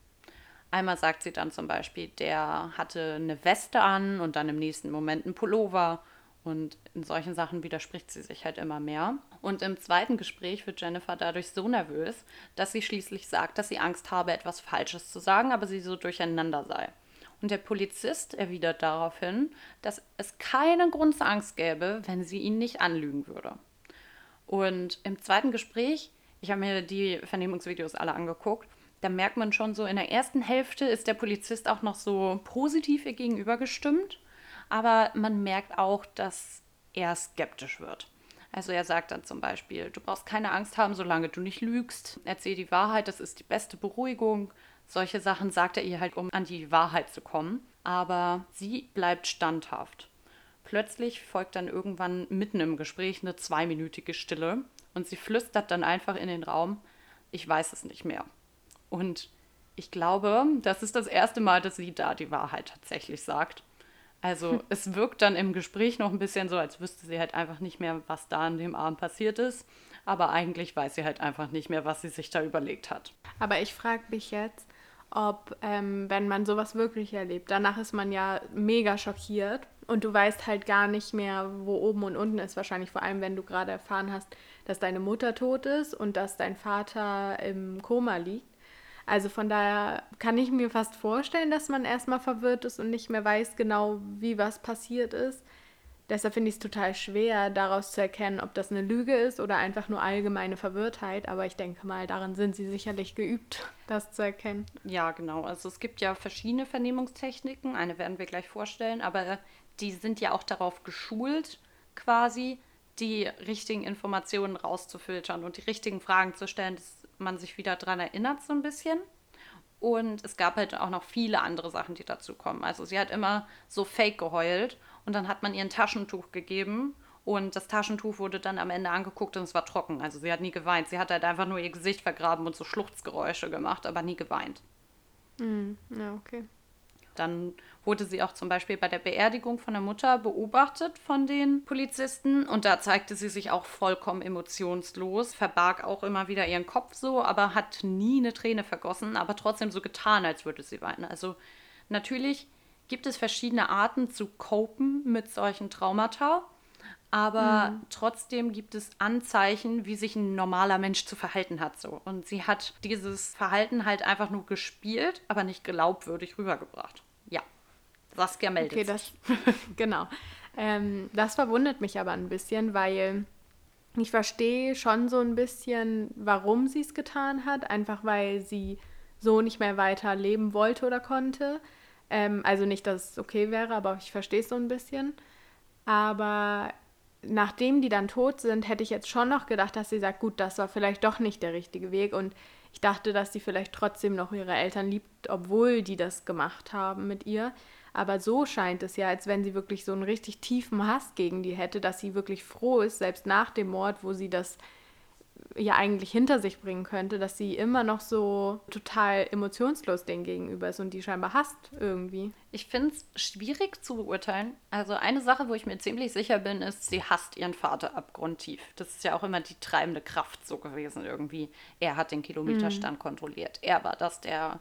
Einmal sagt sie dann zum Beispiel, der hatte eine Weste an und dann im nächsten Moment einen Pullover und in solchen Sachen widerspricht sie sich halt immer mehr. Und im zweiten Gespräch wird Jennifer dadurch so nervös, dass sie schließlich sagt, dass sie Angst habe, etwas Falsches zu sagen, aber sie so durcheinander sei. Und der Polizist erwidert daraufhin, dass es keinen Grund zur Angst gäbe, wenn sie ihn nicht anlügen würde. Und im zweiten Gespräch, ich habe mir die Vernehmungsvideos alle angeguckt, da merkt man schon so, in der ersten Hälfte ist der Polizist auch noch so positiv ihr gegenüber gestimmt aber man merkt auch, dass er skeptisch wird. Also er sagt dann zum Beispiel, du brauchst keine Angst haben, solange du nicht lügst. Erzähl die Wahrheit, das ist die beste Beruhigung. Solche Sachen sagt er ihr halt, um an die Wahrheit zu kommen. Aber sie bleibt standhaft. Plötzlich folgt dann irgendwann mitten im Gespräch eine zweiminütige Stille und sie flüstert dann einfach in den Raum, ich weiß es nicht mehr. Und ich glaube, das ist das erste Mal, dass sie da die Wahrheit tatsächlich sagt. Also es wirkt dann im Gespräch noch ein bisschen so, als wüsste sie halt einfach nicht mehr, was da an dem Abend passiert ist. Aber eigentlich weiß sie halt einfach nicht mehr, was sie sich da überlegt hat. Aber ich frage mich jetzt, ob, ähm, wenn man sowas wirklich erlebt, danach ist man ja mega schockiert und du weißt halt gar nicht mehr, wo oben und unten ist. Wahrscheinlich vor allem, wenn du gerade erfahren hast, dass deine Mutter tot ist und dass dein Vater im Koma liegt. Also von daher kann ich mir fast vorstellen, dass man erstmal verwirrt ist und nicht mehr weiß genau, wie was passiert ist. Deshalb finde ich es total schwer, daraus zu erkennen, ob das eine Lüge ist oder einfach nur allgemeine Verwirrtheit. Aber ich denke mal, darin sind sie sicherlich geübt, das zu erkennen. Ja, genau. Also es gibt ja verschiedene Vernehmungstechniken. Eine werden wir gleich vorstellen, aber die sind ja auch darauf geschult, quasi die richtigen Informationen rauszufiltern und die richtigen Fragen zu stellen, dass man sich wieder daran erinnert so ein bisschen. Und es gab halt auch noch viele andere Sachen, die dazu kommen. Also sie hat immer so fake geheult und dann hat man ihr ein Taschentuch gegeben und das Taschentuch wurde dann am Ende angeguckt und es war trocken. Also sie hat nie geweint. Sie hat halt einfach nur ihr Gesicht vergraben und so Schluchzgeräusche gemacht, aber nie geweint. Mm, ja, okay. Dann wurde sie auch zum Beispiel bei der Beerdigung von der Mutter beobachtet von den Polizisten und da zeigte sie sich auch vollkommen emotionslos, verbarg auch immer wieder ihren Kopf so, aber hat nie eine Träne vergossen, aber trotzdem so getan, als würde sie weinen. Also natürlich gibt es verschiedene Arten zu copen mit solchen Traumata. Aber mhm. trotzdem gibt es Anzeichen, wie sich ein normaler Mensch zu verhalten hat. So. Und sie hat dieses Verhalten halt einfach nur gespielt, aber nicht glaubwürdig rübergebracht. Saskia meldet okay, das, genau. Ähm, das verwundert mich aber ein bisschen, weil ich verstehe schon so ein bisschen, warum sie es getan hat. Einfach weil sie so nicht mehr weiter leben wollte oder konnte. Ähm, also nicht, dass es okay wäre, aber ich verstehe es so ein bisschen. Aber nachdem die dann tot sind, hätte ich jetzt schon noch gedacht, dass sie sagt, gut, das war vielleicht doch nicht der richtige Weg. Und ich dachte, dass sie vielleicht trotzdem noch ihre Eltern liebt, obwohl die das gemacht haben mit ihr. Aber so scheint es ja, als wenn sie wirklich so einen richtig tiefen Hass gegen die hätte, dass sie wirklich froh ist, selbst nach dem Mord, wo sie das ja eigentlich hinter sich bringen könnte, dass sie immer noch so total emotionslos denen gegenüber ist und die scheinbar hasst irgendwie. Ich finde es schwierig zu beurteilen. Also eine Sache, wo ich mir ziemlich sicher bin, ist, sie hasst ihren Vater abgrundtief. Das ist ja auch immer die treibende Kraft so gewesen irgendwie. Er hat den Kilometerstand mhm. kontrolliert. Er war das, der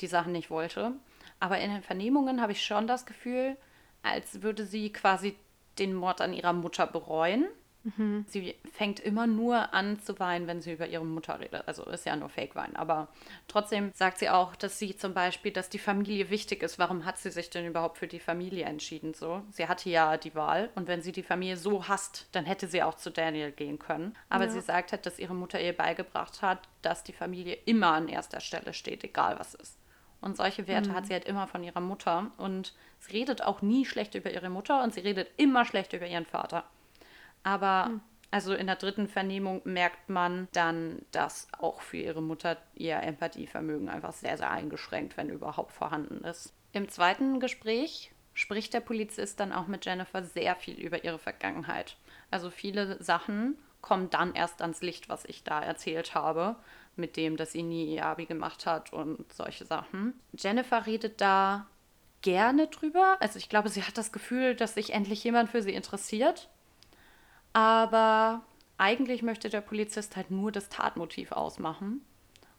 die Sachen nicht wollte. Aber in den Vernehmungen habe ich schon das Gefühl, als würde sie quasi den Mord an ihrer Mutter bereuen Mhm. Sie fängt immer nur an zu weinen, wenn sie über ihre Mutter redet. Also ist ja nur Fake-Wein. Aber trotzdem sagt sie auch, dass sie zum Beispiel, dass die Familie wichtig ist. Warum hat sie sich denn überhaupt für die Familie entschieden? So, sie hatte ja die Wahl. Und wenn sie die Familie so hasst, dann hätte sie auch zu Daniel gehen können. Aber ja. sie sagt halt, dass ihre Mutter ihr beigebracht hat, dass die Familie immer an erster Stelle steht, egal was ist. Und solche Werte mhm. hat sie halt immer von ihrer Mutter. Und sie redet auch nie schlecht über ihre Mutter und sie redet immer schlecht über ihren Vater. Aber hm. also in der dritten Vernehmung merkt man dann, dass auch für ihre Mutter ihr Empathievermögen einfach sehr, sehr eingeschränkt, wenn überhaupt vorhanden ist. Im zweiten Gespräch spricht der Polizist dann auch mit Jennifer sehr viel über ihre Vergangenheit. Also viele Sachen kommen dann erst ans Licht, was ich da erzählt habe, mit dem, dass sie nie ihr Abi gemacht hat und solche Sachen. Jennifer redet da gerne drüber. Also ich glaube, sie hat das Gefühl, dass sich endlich jemand für sie interessiert. Aber eigentlich möchte der Polizist halt nur das Tatmotiv ausmachen.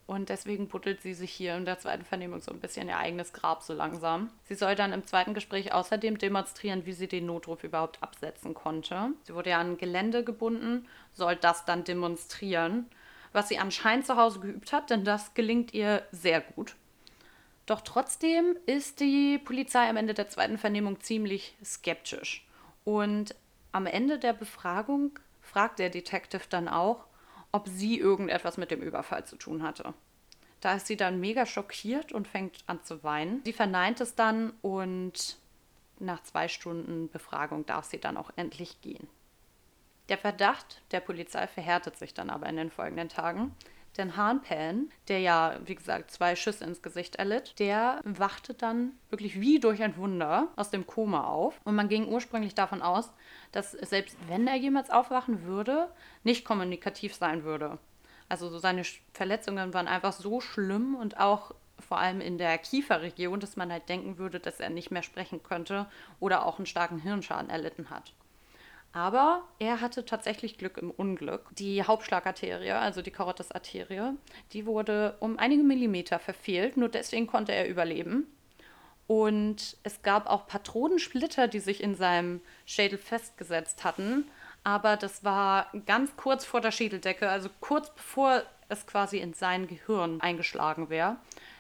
Und deswegen buddelt sie sich hier in der zweiten Vernehmung so ein bisschen ihr eigenes Grab so langsam. Sie soll dann im zweiten Gespräch außerdem demonstrieren, wie sie den Notruf überhaupt absetzen konnte. Sie wurde ja an ein Gelände gebunden, soll das dann demonstrieren, was sie anscheinend zu Hause geübt hat, denn das gelingt ihr sehr gut. Doch trotzdem ist die Polizei am Ende der zweiten Vernehmung ziemlich skeptisch. Und am Ende der Befragung fragt der Detective dann auch, ob sie irgendetwas mit dem Überfall zu tun hatte. Da ist sie dann mega schockiert und fängt an zu weinen. Sie verneint es dann und nach zwei Stunden Befragung darf sie dann auch endlich gehen. Der Verdacht der Polizei verhärtet sich dann aber in den folgenden Tagen, denn Hanpan, der ja, wie gesagt, zwei Schüsse ins Gesicht erlitt, der wachte dann wirklich wie durch ein Wunder aus dem Koma auf. Und man ging ursprünglich davon aus, dass selbst wenn er jemals aufwachen würde, nicht kommunikativ sein würde. Also so seine Verletzungen waren einfach so schlimm und auch vor allem in der Kieferregion, dass man halt denken würde, dass er nicht mehr sprechen könnte oder auch einen starken Hirnschaden erlitten hat. Aber er hatte tatsächlich Glück im Unglück. Die Hauptschlagarterie, also die Karotisarterie, die wurde um einige Millimeter verfehlt. Nur deswegen konnte er überleben. Und es gab auch Patronensplitter, die sich in seinem Schädel festgesetzt hatten. Aber das war ganz kurz vor der Schädeldecke, also kurz bevor es quasi in sein Gehirn eingeschlagen wäre.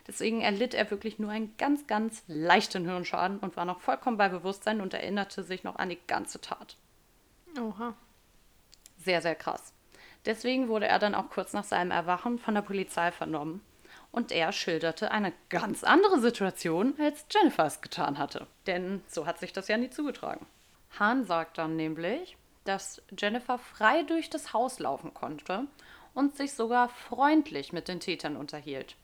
Deswegen erlitt er wirklich nur einen ganz, ganz leichten Hirnschaden und war noch vollkommen bei Bewusstsein und erinnerte sich noch an die ganze Tat. Oha. Sehr, sehr krass. Deswegen wurde er dann auch kurz nach seinem Erwachen von der Polizei vernommen. Und er schilderte eine ganz andere Situation, als Jennifer es getan hatte. Denn so hat sich das ja nie zugetragen. Hahn sagt dann nämlich, dass Jennifer frei durch das Haus laufen konnte und sich sogar freundlich mit den Tätern unterhielt.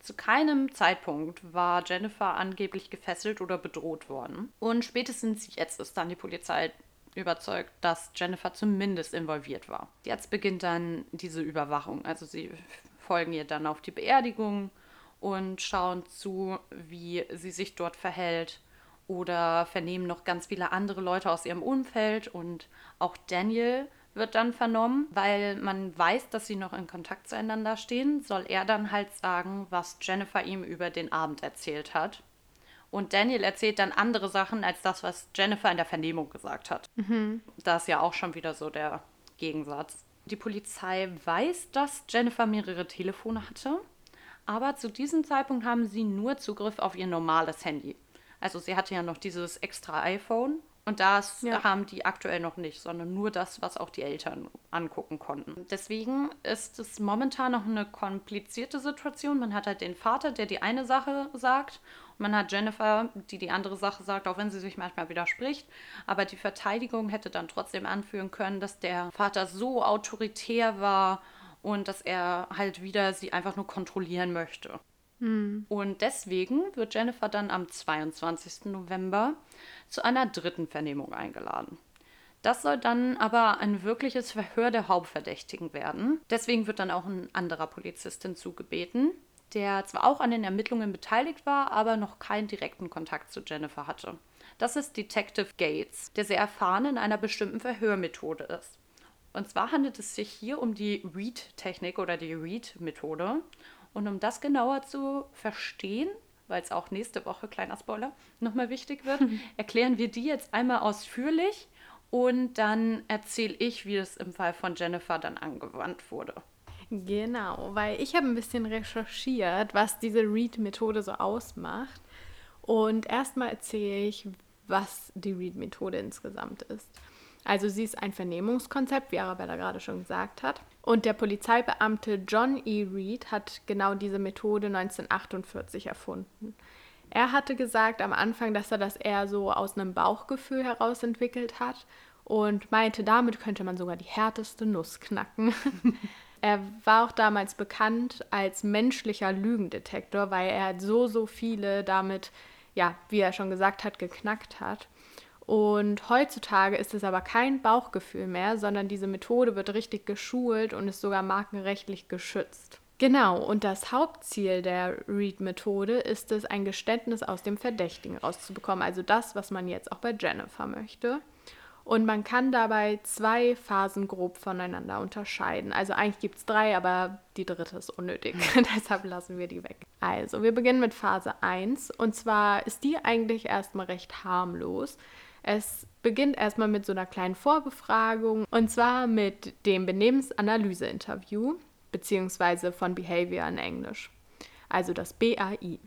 Zu keinem Zeitpunkt war Jennifer angeblich gefesselt oder bedroht worden. Und spätestens jetzt ist dann die Polizei überzeugt, dass Jennifer zumindest involviert war. Jetzt beginnt dann diese Überwachung. Also sie folgen ihr dann auf die Beerdigung und schauen zu, wie sie sich dort verhält oder vernehmen noch ganz viele andere Leute aus ihrem Umfeld und auch Daniel wird dann vernommen, weil man weiß, dass sie noch in Kontakt zueinander stehen, soll er dann halt sagen, was Jennifer ihm über den Abend erzählt hat. Und Daniel erzählt dann andere Sachen als das, was Jennifer in der Vernehmung gesagt hat. Mhm. Da ist ja auch schon wieder so der Gegensatz. Die Polizei weiß, dass Jennifer mehrere Telefone hatte, aber zu diesem Zeitpunkt haben sie nur Zugriff auf ihr normales Handy. Also sie hatte ja noch dieses extra iPhone und das ja. haben die aktuell noch nicht, sondern nur das, was auch die Eltern angucken konnten. Deswegen ist es momentan noch eine komplizierte Situation. Man hat halt den Vater, der die eine Sache sagt, und man hat Jennifer, die die andere Sache sagt, auch wenn sie sich manchmal widerspricht. Aber die Verteidigung hätte dann trotzdem anführen können, dass der Vater so autoritär war und dass er halt wieder sie einfach nur kontrollieren möchte. Hm. Und deswegen wird Jennifer dann am 22. November zu einer dritten Vernehmung eingeladen. Das soll dann aber ein wirkliches Verhör der Hauptverdächtigen werden. Deswegen wird dann auch ein anderer Polizist hinzugebeten, der zwar auch an den Ermittlungen beteiligt war, aber noch keinen direkten Kontakt zu Jennifer hatte. Das ist Detective Gates, der sehr erfahren in einer bestimmten Verhörmethode ist. Und zwar handelt es sich hier um die Read-Technik oder die Read-Methode. Und um das genauer zu verstehen, weil es auch nächste Woche, kleiner Spoiler, nochmal wichtig wird, erklären wir die jetzt einmal ausführlich und dann erzähle ich, wie es im Fall von Jennifer dann angewandt wurde. Genau, weil ich habe ein bisschen recherchiert, was diese Read-Methode so ausmacht. Und erstmal erzähle ich, was die Read-Methode insgesamt ist. Also sie ist ein Vernehmungskonzept, wie Arabella gerade schon gesagt hat. Und der Polizeibeamte John E. Reed hat genau diese Methode 1948 erfunden. Er hatte gesagt am Anfang, dass er das eher so aus einem Bauchgefühl heraus entwickelt hat und meinte, damit könnte man sogar die härteste Nuss knacken. er war auch damals bekannt als menschlicher Lügendetektor, weil er so, so viele damit, ja, wie er schon gesagt hat, geknackt hat. Und heutzutage ist es aber kein Bauchgefühl mehr, sondern diese Methode wird richtig geschult und ist sogar markenrechtlich geschützt. Genau, und das Hauptziel der Read-Methode ist es, ein Geständnis aus dem Verdächtigen rauszubekommen. Also das, was man jetzt auch bei Jennifer möchte. Und man kann dabei zwei Phasen grob voneinander unterscheiden. Also eigentlich gibt es drei, aber die dritte ist unnötig. Deshalb lassen wir die weg. Also, wir beginnen mit Phase 1. Und zwar ist die eigentlich erstmal recht harmlos. Es beginnt erstmal mit so einer kleinen Vorbefragung und zwar mit dem Benehmensanalyse-Interview, beziehungsweise von Behavior in Englisch, also das BAI.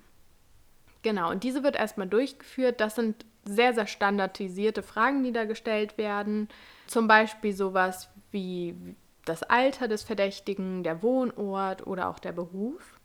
Genau, und diese wird erstmal durchgeführt. Das sind sehr, sehr standardisierte Fragen, die da gestellt werden. Zum Beispiel sowas wie das Alter des Verdächtigen, der Wohnort oder auch der Beruf.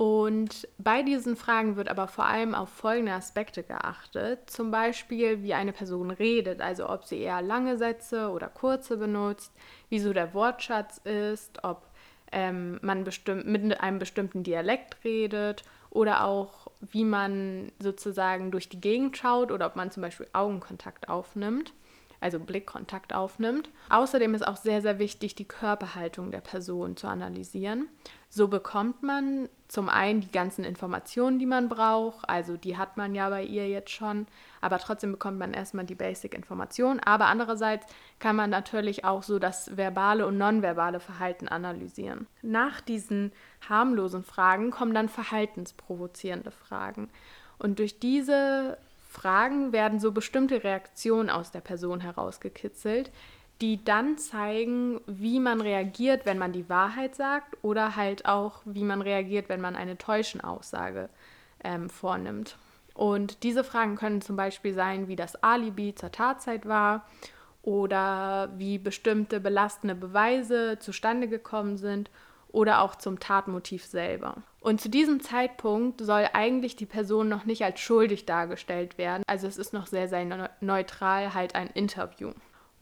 Und bei diesen Fragen wird aber vor allem auf folgende Aspekte geachtet. Zum Beispiel, wie eine Person redet, also ob sie eher lange Sätze oder kurze benutzt, wieso der Wortschatz ist, ob ähm, man mit einem bestimmten Dialekt redet oder auch, wie man sozusagen durch die Gegend schaut oder ob man zum Beispiel Augenkontakt aufnimmt. also Blickkontakt aufnimmt. Außerdem ist auch sehr, sehr wichtig, die Körperhaltung der Person zu analysieren. So bekommt man zum einen die ganzen Informationen, die man braucht, also die hat man ja bei ihr jetzt schon, aber trotzdem bekommt man erstmal die Basic-Informationen. Aber andererseits kann man natürlich auch so das verbale und nonverbale Verhalten analysieren. Nach diesen harmlosen Fragen kommen dann verhaltensprovozierende Fragen. Und durch diese Fragen werden so bestimmte Reaktionen aus der Person herausgekitzelt, die dann zeigen, wie man reagiert, wenn man die Wahrheit sagt oder halt auch, wie man reagiert, wenn man eine täuschende Aussage ähm, vornimmt. Und diese Fragen können zum Beispiel sein, wie das Alibi zur Tatzeit war oder wie bestimmte belastende Beweise zustande gekommen sind oder auch zum Tatmotiv selber. Und zu diesem Zeitpunkt soll eigentlich die Person noch nicht als schuldig dargestellt werden. Also es ist noch sehr, sehr neutral halt ein Interview.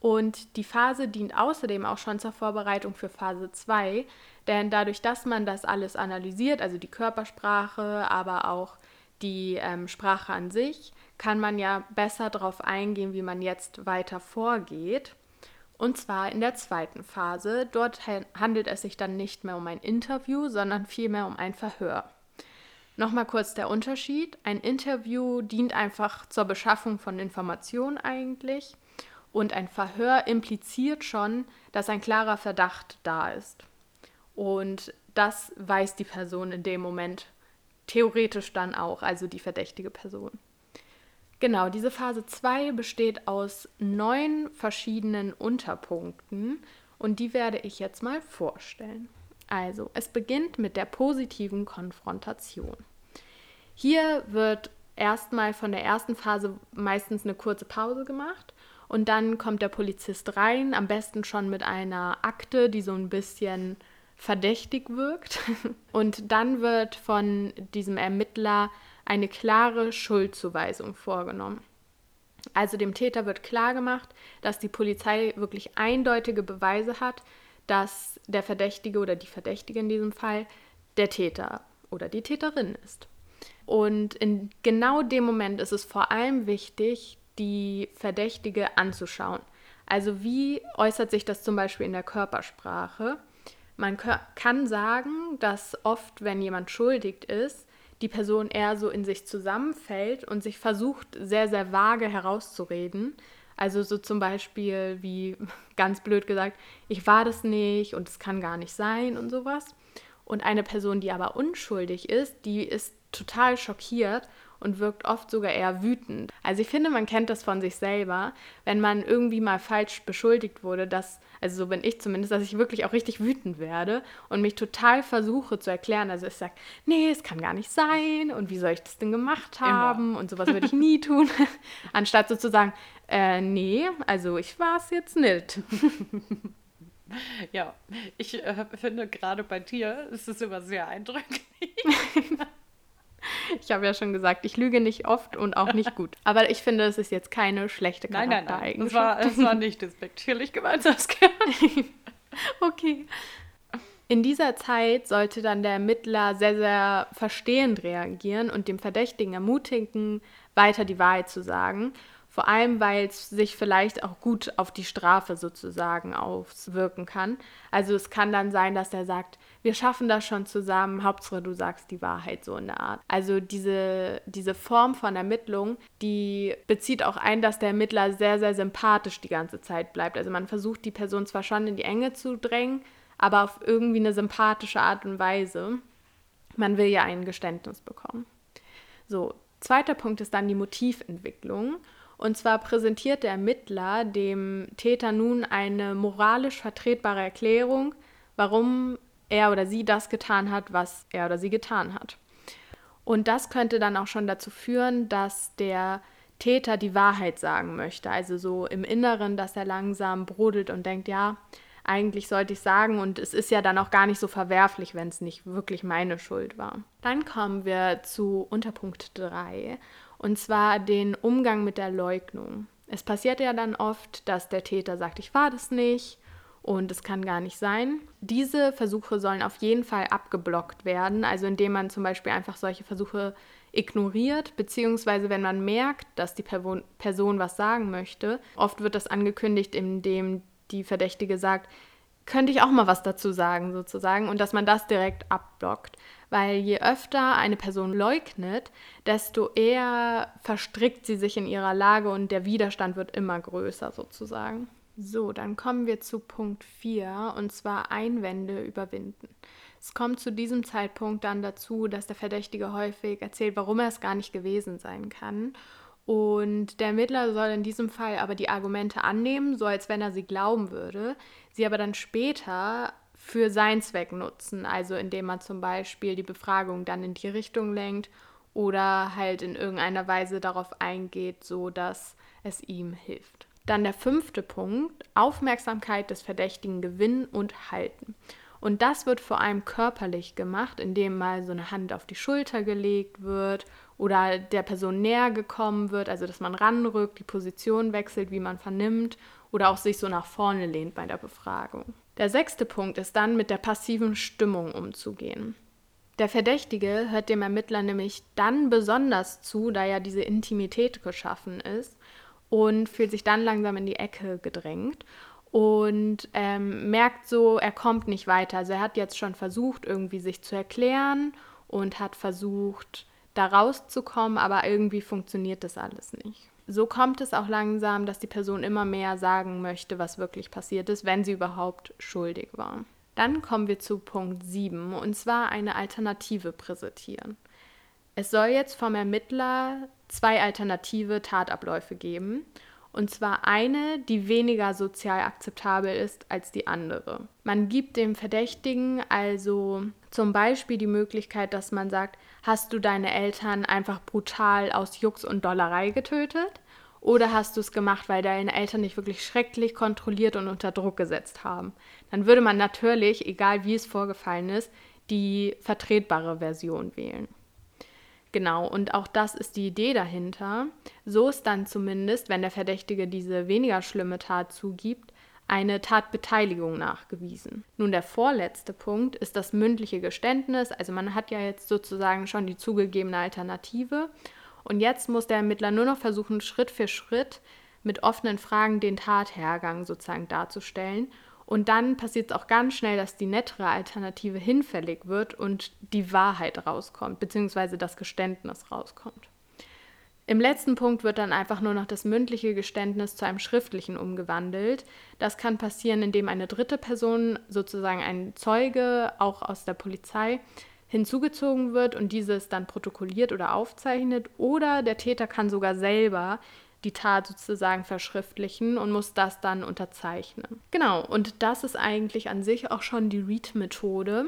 Und die Phase dient außerdem auch schon zur Vorbereitung für Phase 2, denn dadurch, dass man das alles analysiert, also die Körpersprache, aber auch die ähm, Sprache an sich, kann man ja besser darauf eingehen, wie man jetzt weiter vorgeht. Und zwar in der zweiten Phase. Dort handelt es sich dann nicht mehr um ein Interview, sondern vielmehr um ein Verhör. Nochmal kurz der Unterschied. Ein Interview dient einfach zur Beschaffung von Informationen eigentlich. Und ein Verhör impliziert schon, dass ein klarer Verdacht da ist. Und das weiß die Person in dem Moment theoretisch dann auch, also die verdächtige Person. Genau, diese Phase 2 besteht aus neun verschiedenen Unterpunkten und die werde ich jetzt mal vorstellen. Also, es beginnt mit der positiven Konfrontation. Hier wird erstmal von der ersten Phase meistens eine kurze Pause gemacht und dann kommt der Polizist rein, am besten schon mit einer Akte, die so ein bisschen verdächtig wirkt. Und dann wird von diesem Ermittler eine klare Schuldzuweisung vorgenommen. Also dem Täter wird klargemacht, dass die Polizei wirklich eindeutige Beweise hat, dass der Verdächtige oder die Verdächtige in diesem Fall der Täter oder die Täterin ist. Und in genau dem Moment ist es vor allem wichtig, die Verdächtige anzuschauen. Also wie äußert sich das zum Beispiel in der Körpersprache? Man kann sagen, dass oft, wenn jemand schuldig ist, die Person eher so in sich zusammenfällt und sich versucht, sehr, sehr vage herauszureden. Also so zum Beispiel wie ganz blöd gesagt, ich war das nicht und es kann gar nicht sein und sowas. Und eine Person, die aber unschuldig ist, die ist total schockiert und wirkt oft sogar eher wütend. Also ich finde, man kennt das von sich selber, wenn man irgendwie mal falsch beschuldigt wurde, dass, also so bin ich zumindest, dass ich wirklich auch richtig wütend werde und mich total versuche zu erklären. Also ich sage, nee, es kann gar nicht sein und wie soll ich das denn gemacht haben Immer. und sowas würde ich nie tun, anstatt sozusagen, äh, nee, also ich war es jetzt nicht. Ja, ich äh, finde gerade bei dir ist es immer sehr eindrücklich. Ich habe ja schon gesagt, ich lüge nicht oft und auch nicht gut. Aber ich finde, es ist jetzt keine schlechte Charaktereigenschaft. Nein, nein, nein. Es war, es war nicht despektierlich gemeint, Saskia. okay. In dieser Zeit sollte dann der Ermittler sehr, sehr verstehend reagieren und dem Verdächtigen ermutigen, weiter die Wahrheit zu sagen vor allem, weil es sich vielleicht auch gut auf die Strafe sozusagen auswirken kann. Also es kann dann sein, dass er sagt, wir schaffen das schon zusammen, Hauptsache du sagst die Wahrheit so in der Art. Also diese, diese Form von Ermittlung, die bezieht auch ein, dass der Ermittler sehr, sehr sympathisch die ganze Zeit bleibt. Also man versucht die Person zwar schon in die Enge zu drängen, aber auf irgendwie eine sympathische Art und Weise. Man will ja ein Geständnis bekommen. So, zweiter Punkt ist dann die Motiventwicklung. Und zwar präsentiert der Ermittler dem Täter nun eine moralisch vertretbare Erklärung, warum er oder sie das getan hat, was er oder sie getan hat. Und das könnte dann auch schon dazu führen, dass der Täter die Wahrheit sagen möchte. Also so im Inneren, dass er langsam brodelt und denkt, ja, eigentlich sollte ich sagen und es ist ja dann auch gar nicht so verwerflich, wenn es nicht wirklich meine Schuld war. Dann kommen wir zu Unterpunkt 3 und zwar den Umgang mit der Leugnung. Es passiert ja dann oft, dass der Täter sagt, ich war das nicht und es kann gar nicht sein. Diese Versuche sollen auf jeden Fall abgeblockt werden, also indem man zum Beispiel einfach solche Versuche ignoriert, beziehungsweise wenn man merkt, dass die Person was sagen möchte. Oft wird das angekündigt, indem die Verdächtige sagt, könnte ich auch mal was dazu sagen, sozusagen, und dass man das direkt abblockt. Weil je öfter eine Person leugnet, desto eher verstrickt sie sich in ihrer Lage und der Widerstand wird immer größer, sozusagen. So, dann kommen wir zu Punkt 4 und zwar Einwände überwinden. Es kommt zu diesem Zeitpunkt dann dazu, dass der Verdächtige häufig erzählt, warum er es gar nicht gewesen sein kann. Und der Ermittler soll in diesem Fall aber die Argumente annehmen, so als wenn er sie glauben würde, sie aber dann später für seinen Zweck nutzen, also indem man zum Beispiel die Befragung dann in die Richtung lenkt oder halt in irgendeiner Weise darauf eingeht, so dass es ihm hilft. Dann der fünfte Punkt, Aufmerksamkeit des Verdächtigen gewinnen und halten. Und das wird vor allem körperlich gemacht, indem mal so eine Hand auf die Schulter gelegt wird oder der Person näher gekommen wird, also dass man ranrückt, die Position wechselt, wie man vernimmt oder auch sich so nach vorne lehnt bei der Befragung. Der sechste Punkt ist dann, mit der passiven Stimmung umzugehen. Der Verdächtige hört dem Ermittler nämlich dann besonders zu, da ja diese Intimität geschaffen ist und fühlt sich dann langsam in die Ecke gedrängt und ähm, merkt so, er kommt nicht weiter. Also er hat jetzt schon versucht, irgendwie sich zu erklären und hat versucht, da rauszukommen, aber irgendwie funktioniert das alles nicht. So kommt es auch langsam, dass die Person immer mehr sagen möchte, was wirklich passiert ist, wenn sie überhaupt schuldig war. Dann kommen wir zu Punkt 7 und zwar eine Alternative präsentieren. Es soll jetzt vom Ermittler zwei alternative Tatabläufe geben. Und zwar eine, die weniger sozial akzeptabel ist als die andere. Man gibt dem Verdächtigen also zum Beispiel die Möglichkeit, dass man sagt, hast du deine Eltern einfach brutal aus Jux und Dollerei getötet? Oder hast du es gemacht, weil deine Eltern dich wirklich schrecklich kontrolliert und unter Druck gesetzt haben? Dann würde man natürlich, egal wie es vorgefallen ist, die vertretbare Version wählen. Genau, und auch das ist die Idee dahinter. So ist dann zumindest, wenn der Verdächtige diese weniger schlimme Tat zugibt, eine Tatbeteiligung nachgewiesen. Nun, der vorletzte Punkt ist das mündliche Geständnis. Also man hat ja jetzt sozusagen schon die zugegebene Alternative. Und jetzt muss der Ermittler nur noch versuchen, Schritt für Schritt mit offenen Fragen den Tathergang sozusagen darzustellen und dann passiert es auch ganz schnell, dass die nettere Alternative hinfällig wird und die Wahrheit rauskommt, beziehungsweise das Geständnis rauskommt. Im letzten Punkt wird dann einfach nur noch das mündliche Geständnis zu einem schriftlichen umgewandelt. Das kann passieren, indem eine dritte Person, sozusagen ein Zeuge, auch aus der Polizei, hinzugezogen wird und dieses dann protokolliert oder aufzeichnet. Oder der Täter kann sogar selber die Tat sozusagen verschriftlichen und muss das dann unterzeichnen. Genau, und das ist eigentlich an sich auch schon die Read-Methode.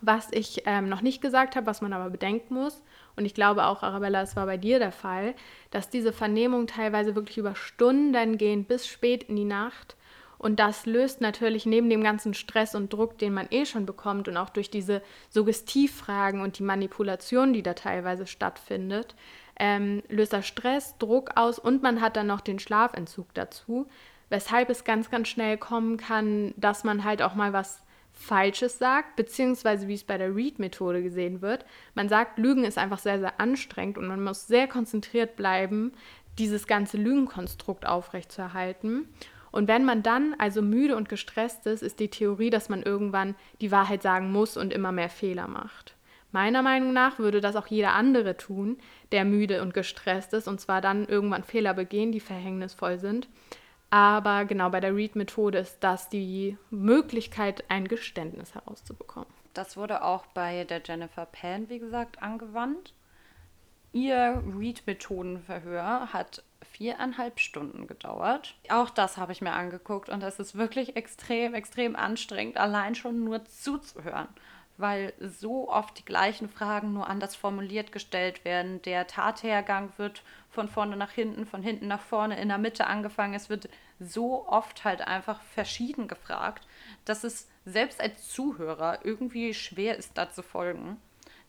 Was ich ähm, noch nicht gesagt habe, was man aber bedenken muss, und ich glaube auch, Arabella, es war bei dir der Fall, dass diese Vernehmungen teilweise wirklich über Stunden gehen, bis spät in die Nacht. Und das löst natürlich neben dem ganzen Stress und Druck, den man eh schon bekommt und auch durch diese Suggestivfragen und die Manipulation, die da teilweise stattfindet, ähm, löst das Stress, Druck aus und man hat dann noch den Schlafentzug dazu, weshalb es ganz, ganz schnell kommen kann, dass man halt auch mal was Falsches sagt, beziehungsweise wie es bei der Read-Methode gesehen wird. Man sagt, Lügen ist einfach sehr, sehr anstrengend und man muss sehr konzentriert bleiben, dieses ganze Lügenkonstrukt aufrechtzuerhalten. Und wenn man dann also müde und gestresst ist, ist die Theorie, dass man irgendwann die Wahrheit sagen muss und immer mehr Fehler macht. Meiner Meinung nach würde das auch jeder andere tun, der müde und gestresst ist und zwar dann irgendwann Fehler begehen, die verhängnisvoll sind. Aber genau bei der Read-Methode ist das die Möglichkeit, ein Geständnis herauszubekommen. Das wurde auch bei der Jennifer Pan, wie gesagt, angewandt. Ihr Read-Methodenverhör hat viereinhalb Stunden gedauert. Auch das habe ich mir angeguckt und es ist wirklich extrem, extrem anstrengend, allein schon nur zuzuhören weil so oft die gleichen Fragen nur anders formuliert gestellt werden. Der Tathergang wird von vorne nach hinten, von hinten nach vorne, in der Mitte angefangen. Es wird so oft halt einfach verschieden gefragt, dass es selbst als Zuhörer irgendwie schwer ist, da zu folgen.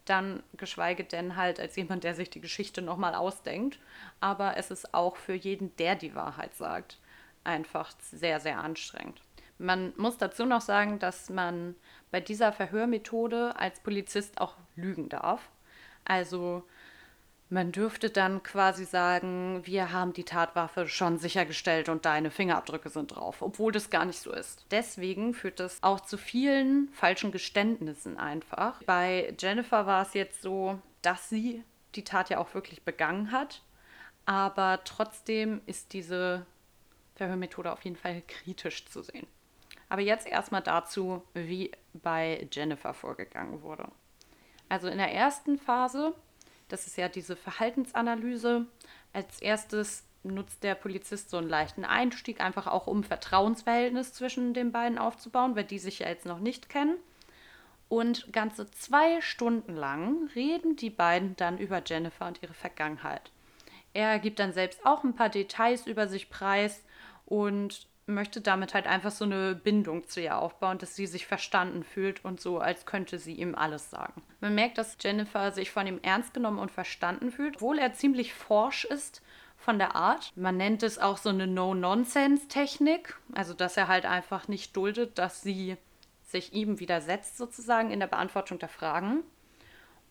Dann geschweige denn halt als jemand, der sich die Geschichte nochmal ausdenkt. Aber es ist auch für jeden, der die Wahrheit sagt, einfach sehr, sehr anstrengend. Man muss dazu noch sagen, dass man bei dieser Verhörmethode als Polizist auch lügen darf. Also man dürfte dann quasi sagen, wir haben die Tatwaffe schon sichergestellt und deine Fingerabdrücke sind drauf, obwohl das gar nicht so ist. Deswegen führt das auch zu vielen falschen Geständnissen einfach. Bei Jennifer war es jetzt so, dass sie die Tat ja auch wirklich begangen hat, aber trotzdem ist diese Verhörmethode auf jeden Fall kritisch zu sehen. Aber jetzt erstmal dazu, wie bei Jennifer vorgegangen wurde. Also in der ersten Phase, das ist ja diese Verhaltensanalyse, als erstes nutzt der Polizist so einen leichten Einstieg, einfach auch um Vertrauensverhältnis zwischen den beiden aufzubauen, weil die sich ja jetzt noch nicht kennen. Und ganze zwei Stunden lang reden die beiden dann über Jennifer und ihre Vergangenheit. Er gibt dann selbst auch ein paar Details über sich preis und möchte damit halt einfach so eine Bindung zu ihr aufbauen, dass sie sich verstanden fühlt und so, als könnte sie ihm alles sagen. Man merkt, dass Jennifer sich von ihm ernst genommen und verstanden fühlt, obwohl er ziemlich forsch ist von der Art. Man nennt es auch so eine No-Nonsense-Technik, also dass er halt einfach nicht duldet, dass sie sich ihm widersetzt sozusagen in der Beantwortung der Fragen.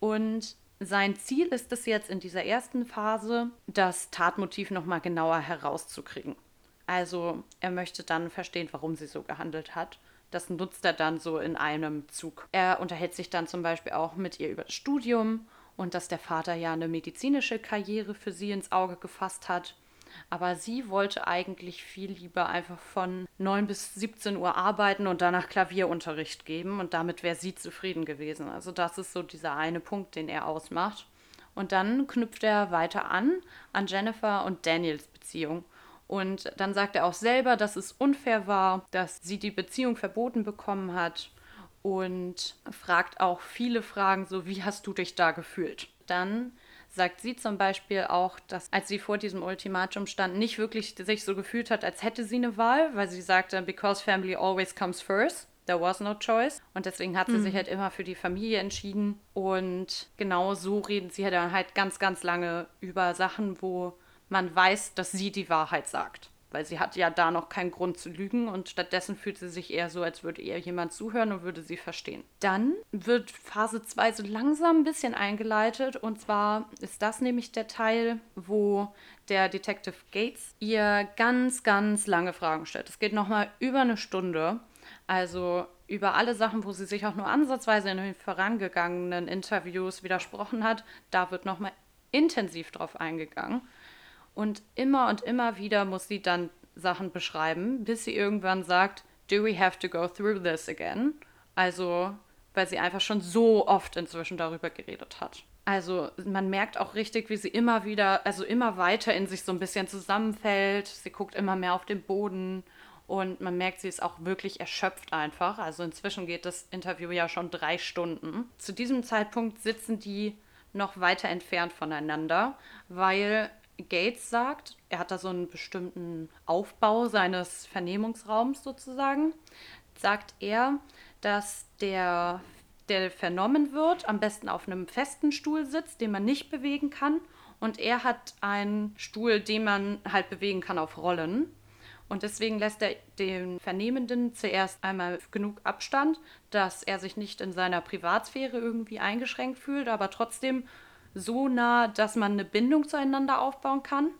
Und sein Ziel ist es jetzt in dieser ersten Phase, das Tatmotiv nochmal genauer herauszukriegen. Also er möchte dann verstehen, warum sie so gehandelt hat. Das nutzt er dann so in einem Zug. Er unterhält sich dann zum Beispiel auch mit ihr über das Studium und dass der Vater ja eine medizinische Karriere für sie ins Auge gefasst hat. Aber sie wollte eigentlich viel lieber einfach von 9 bis 17 Uhr arbeiten und danach Klavierunterricht geben und damit wäre sie zufrieden gewesen. Also das ist so dieser eine Punkt, den er ausmacht. Und dann knüpft er weiter an an Jennifer und Daniels Beziehung und dann sagt er auch selber, dass es unfair war, dass sie die Beziehung verboten bekommen hat und fragt auch viele Fragen, so wie hast du dich da gefühlt? Dann sagt sie zum Beispiel auch, dass als sie vor diesem Ultimatum stand, nicht wirklich sich so gefühlt hat, als hätte sie eine Wahl, weil sie sagte, because family always comes first. There was no choice. Und deswegen hat sie mhm. sich halt immer für die Familie entschieden. Und genau so reden sie dann halt ganz, ganz lange über Sachen, wo man weiß, dass sie die Wahrheit sagt. Weil sie hat ja da noch keinen Grund zu lügen und stattdessen fühlt sie sich eher so, als würde ihr jemand zuhören und würde sie verstehen. Dann wird Phase 2 so langsam ein bisschen eingeleitet und zwar ist das nämlich der Teil, wo der Detective Gates ihr ganz, ganz lange Fragen stellt. Es geht nochmal über eine Stunde. Also über alle Sachen, wo sie sich auch nur ansatzweise in den vorangegangenen Interviews widersprochen hat, da wird nochmal intensiv drauf eingegangen. Und immer und immer wieder muss sie dann Sachen beschreiben, bis sie irgendwann sagt, do we have to go through this again? Also, weil sie einfach schon so oft inzwischen darüber geredet hat. Also man merkt auch richtig, wie sie immer wieder, also immer weiter in sich so ein bisschen zusammenfällt. Sie guckt immer mehr auf den Boden und man merkt, sie ist auch wirklich erschöpft einfach. Also inzwischen geht das Interview ja schon drei Stunden. Zu diesem Zeitpunkt sitzen die noch weiter entfernt voneinander, weil Gates sagt, er hat da so einen bestimmten Aufbau seines Vernehmungsraums sozusagen, sagt er, dass der, der vernommen wird, am besten auf einem festen Stuhl sitzt, den man nicht bewegen kann. Und er hat einen Stuhl, den man halt bewegen kann auf Rollen. Und deswegen lässt er den Vernehmenden zuerst einmal genug Abstand, dass er sich nicht in seiner Privatsphäre irgendwie eingeschränkt fühlt, aber trotzdem so nah, dass man eine Bindung zueinander aufbauen kann.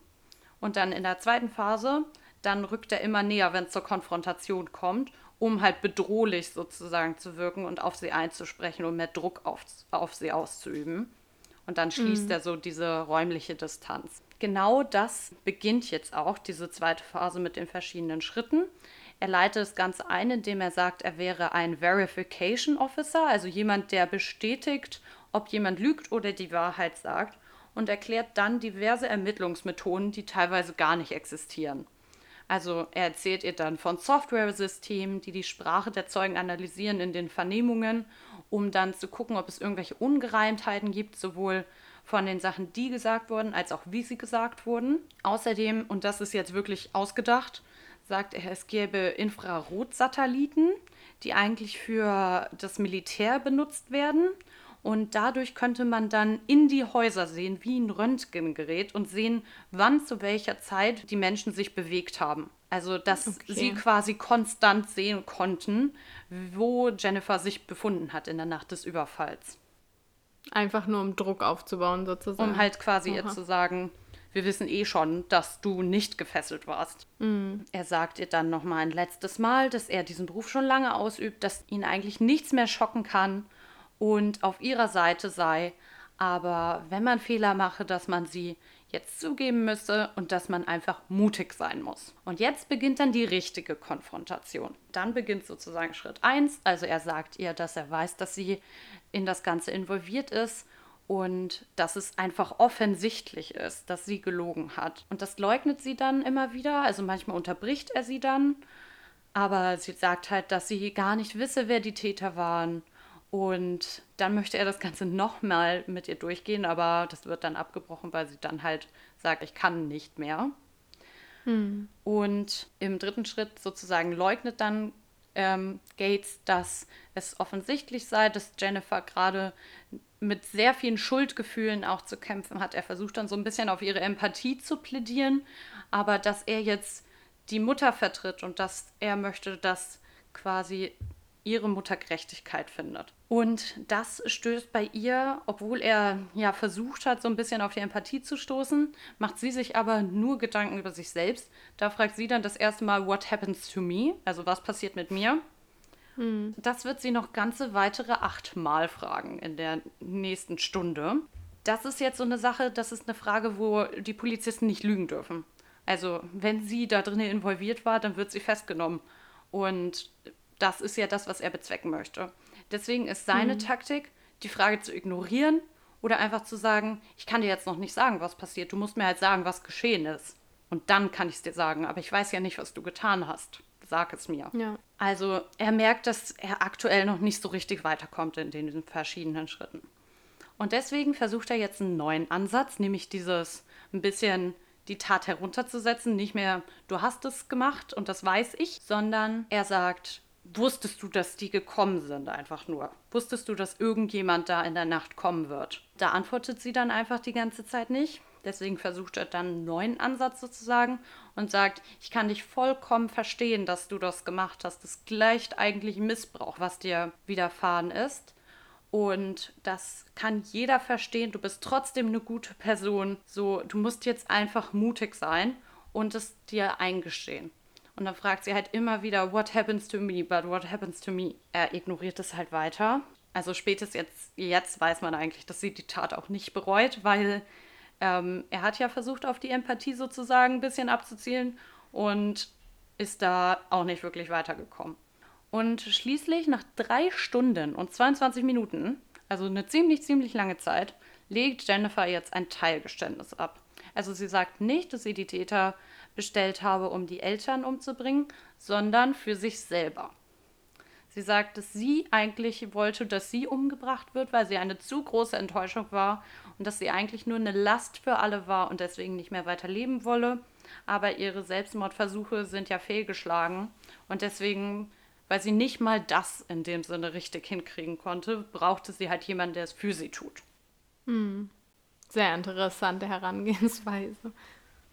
Und dann in der zweiten Phase, dann rückt er immer näher, wenn es zur Konfrontation kommt, um halt bedrohlich sozusagen zu wirken und auf sie einzusprechen und mehr Druck auf, auf sie auszuüben. Und dann schließt mhm. er so diese räumliche Distanz. Genau das beginnt jetzt auch, diese zweite Phase mit den verschiedenen Schritten. Er leitet das Ganze ein, indem er sagt, er wäre ein Verification Officer, also jemand, der bestätigt, ob jemand lügt oder die Wahrheit sagt und erklärt dann diverse Ermittlungsmethoden, die teilweise gar nicht existieren. Also er erzählt ihr dann von Software-Systemen, die die Sprache der Zeugen analysieren in den Vernehmungen, um dann zu gucken, ob es irgendwelche Ungereimtheiten gibt, sowohl von den Sachen, die gesagt wurden, als auch wie sie gesagt wurden. Außerdem, und das ist jetzt wirklich ausgedacht, sagt er, es gäbe Infrarotsatelliten, die eigentlich für das Militär benutzt werden und dadurch könnte man dann in die Häuser sehen, wie ein Röntgengerät und sehen, wann zu welcher Zeit die Menschen sich bewegt haben. Also, dass okay. sie quasi konstant sehen konnten, wo Jennifer sich befunden hat in der Nacht des Überfalls. Einfach nur um Druck aufzubauen, sozusagen. Um halt quasi ihr Aha. zu sagen, wir wissen eh schon, dass du nicht gefesselt warst. Er sagt ihr dann nochmal ein letztes Mal, dass er diesen Beruf schon lange ausübt, dass ihn eigentlich nichts mehr schocken kann und auf ihrer Seite sei. Aber wenn man Fehler mache, dass man sie jetzt zugeben müsse und dass man einfach mutig sein muss. Und jetzt beginnt dann die richtige Konfrontation. Dann beginnt sozusagen Schritt 1. Also er sagt ihr, dass er weiß, dass sie in das Ganze involviert ist und dass es einfach offensichtlich ist, dass sie gelogen hat. Und das leugnet sie dann immer wieder. Also manchmal unterbricht er sie dann, aber sie sagt halt, dass sie gar nicht wisse, wer die Täter waren. Und dann möchte er das Ganze nochmal mit ihr durchgehen, aber das wird dann abgebrochen, weil sie dann halt sagt, ich kann nicht mehr. Und im dritten Schritt sozusagen leugnet dann ähm, Gates, dass es offensichtlich sei, dass Jennifer gerade mit sehr vielen Schuldgefühlen auch zu kämpfen hat. Er versucht dann so ein bisschen auf ihre Empathie zu plädieren, aber dass er jetzt die Mutter vertritt und dass er möchte, dass quasi ihre Mutter Gerechtigkeit findet. Und das stößt bei ihr, obwohl er ja versucht hat, so ein bisschen auf die Empathie zu stoßen, macht sie sich aber nur Gedanken über sich selbst. Da fragt sie dann das erste Mal, what happens to me? Also was passiert mit mir? Das wird sie noch ganze weitere achtmal fragen in der nächsten Stunde. Das ist jetzt so eine Sache, das ist eine Frage, wo die Polizisten nicht lügen dürfen. Also, wenn sie da drin involviert war, dann wird sie festgenommen. Und das ist ja das, was er bezwecken möchte. Deswegen ist seine Taktik, die Frage zu ignorieren oder einfach zu sagen, ich kann dir jetzt noch nicht sagen, was passiert. Du musst mir halt sagen, was geschehen ist. Und dann kann ich es dir sagen. Aber ich weiß ja nicht, was du getan hast. Sag es mir. Ja. Also er merkt, dass er aktuell noch nicht so richtig weiterkommt in den verschiedenen Schritten. Und deswegen versucht er jetzt einen neuen Ansatz, nämlich dieses ein bisschen die Tat herunterzusetzen. Nicht mehr, du hast es gemacht und das weiß ich, sondern er sagt, wusstest du, dass die gekommen sind einfach nur? Wusstest du, dass irgendjemand da in der Nacht kommen wird? Da antwortet sie dann einfach die ganze Zeit nicht. Deswegen versucht er dann einen neuen Ansatz sozusagen und sagt, ich kann dich vollkommen verstehen, dass du das gemacht hast. Das gleicht eigentlich Missbrauch, was dir widerfahren ist. Und das kann jeder verstehen. Du bist trotzdem eine gute Person. So, du musst jetzt einfach mutig sein und es dir eingestehen. Und dann fragt sie halt immer wieder, what happens to me, but what happens to me? Er ignoriert es halt weiter. Also spätestens jetzt, jetzt weiß man eigentlich, dass sie die Tat auch nicht bereut, weil ähm, er hat ja versucht, auf die Empathie sozusagen ein bisschen abzuzielen und ist da auch nicht wirklich weitergekommen. Und schließlich nach drei Stunden und 22 Minuten, also eine ziemlich, ziemlich lange Zeit, legt Jennifer jetzt ein Teilgeständnis ab. Also sie sagt nicht, dass sie die Täter bestellt habe, um die Eltern umzubringen, sondern für sich selber. Sie sagt, dass sie eigentlich wollte, dass sie umgebracht wird, weil sie eine zu große Enttäuschung war und dass sie eigentlich nur eine Last für alle war und deswegen nicht mehr weiter leben wolle. Aber ihre Selbstmordversuche sind ja fehlgeschlagen und deswegen, weil sie nicht mal das in dem Sinne richtig hinkriegen konnte, brauchte sie halt jemanden, der es für sie tut. Sehr interessante Herangehensweise.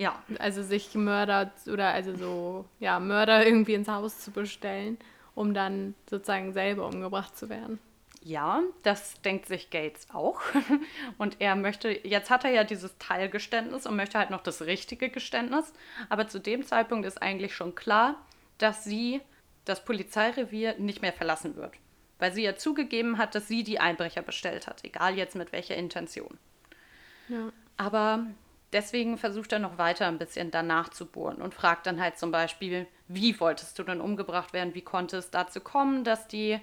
Ja, Also sich Mörder oder also so, ja, Mörder irgendwie ins Haus zu bestellen, um dann sozusagen selber umgebracht zu werden. Ja, das denkt sich Gates auch. Und er möchte, jetzt hat er ja dieses Teilgeständnis und möchte halt noch das richtige Geständnis. Aber zu dem Zeitpunkt ist eigentlich schon klar, dass sie das Polizeirevier nicht mehr verlassen wird. Weil sie ja zugegeben hat, dass sie die Einbrecher bestellt hat. Egal jetzt mit welcher Intention. Ja. Aber deswegen versucht er noch weiter ein bisschen danach zu bohren und fragt dann halt zum Beispiel, wie wolltest du denn umgebracht werden? Wie konnte es dazu kommen, dass die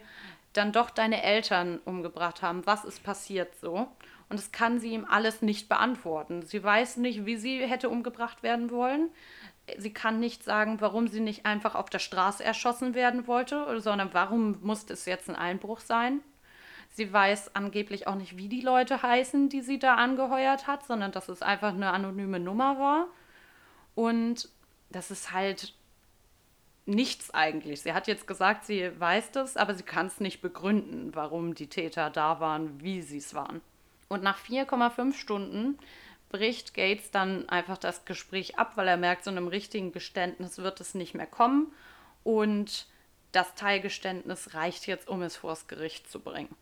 dann doch deine Eltern umgebracht haben? Was ist passiert so? Und das kann sie ihm alles nicht beantworten. Sie weiß nicht, wie sie hätte umgebracht werden wollen. Sie kann nicht sagen, warum sie nicht einfach auf der Straße erschossen werden wollte, sondern warum musste es jetzt ein Einbruch sein. Sie weiß angeblich auch nicht, wie die Leute heißen, die sie da angeheuert hat, sondern dass es einfach eine anonyme Nummer war. Und das ist halt nichts eigentlich. Sie hat jetzt gesagt, sie weiß das, aber sie kann es nicht begründen, warum die Täter da waren, wie sie es waren. Und nach 4,5 Stunden bricht Gates dann einfach das Gespräch ab, weil er merkt, so einem richtigen Geständnis wird es nicht mehr kommen. Und das Teilgeständnis reicht jetzt, um es vors Gericht zu bringen.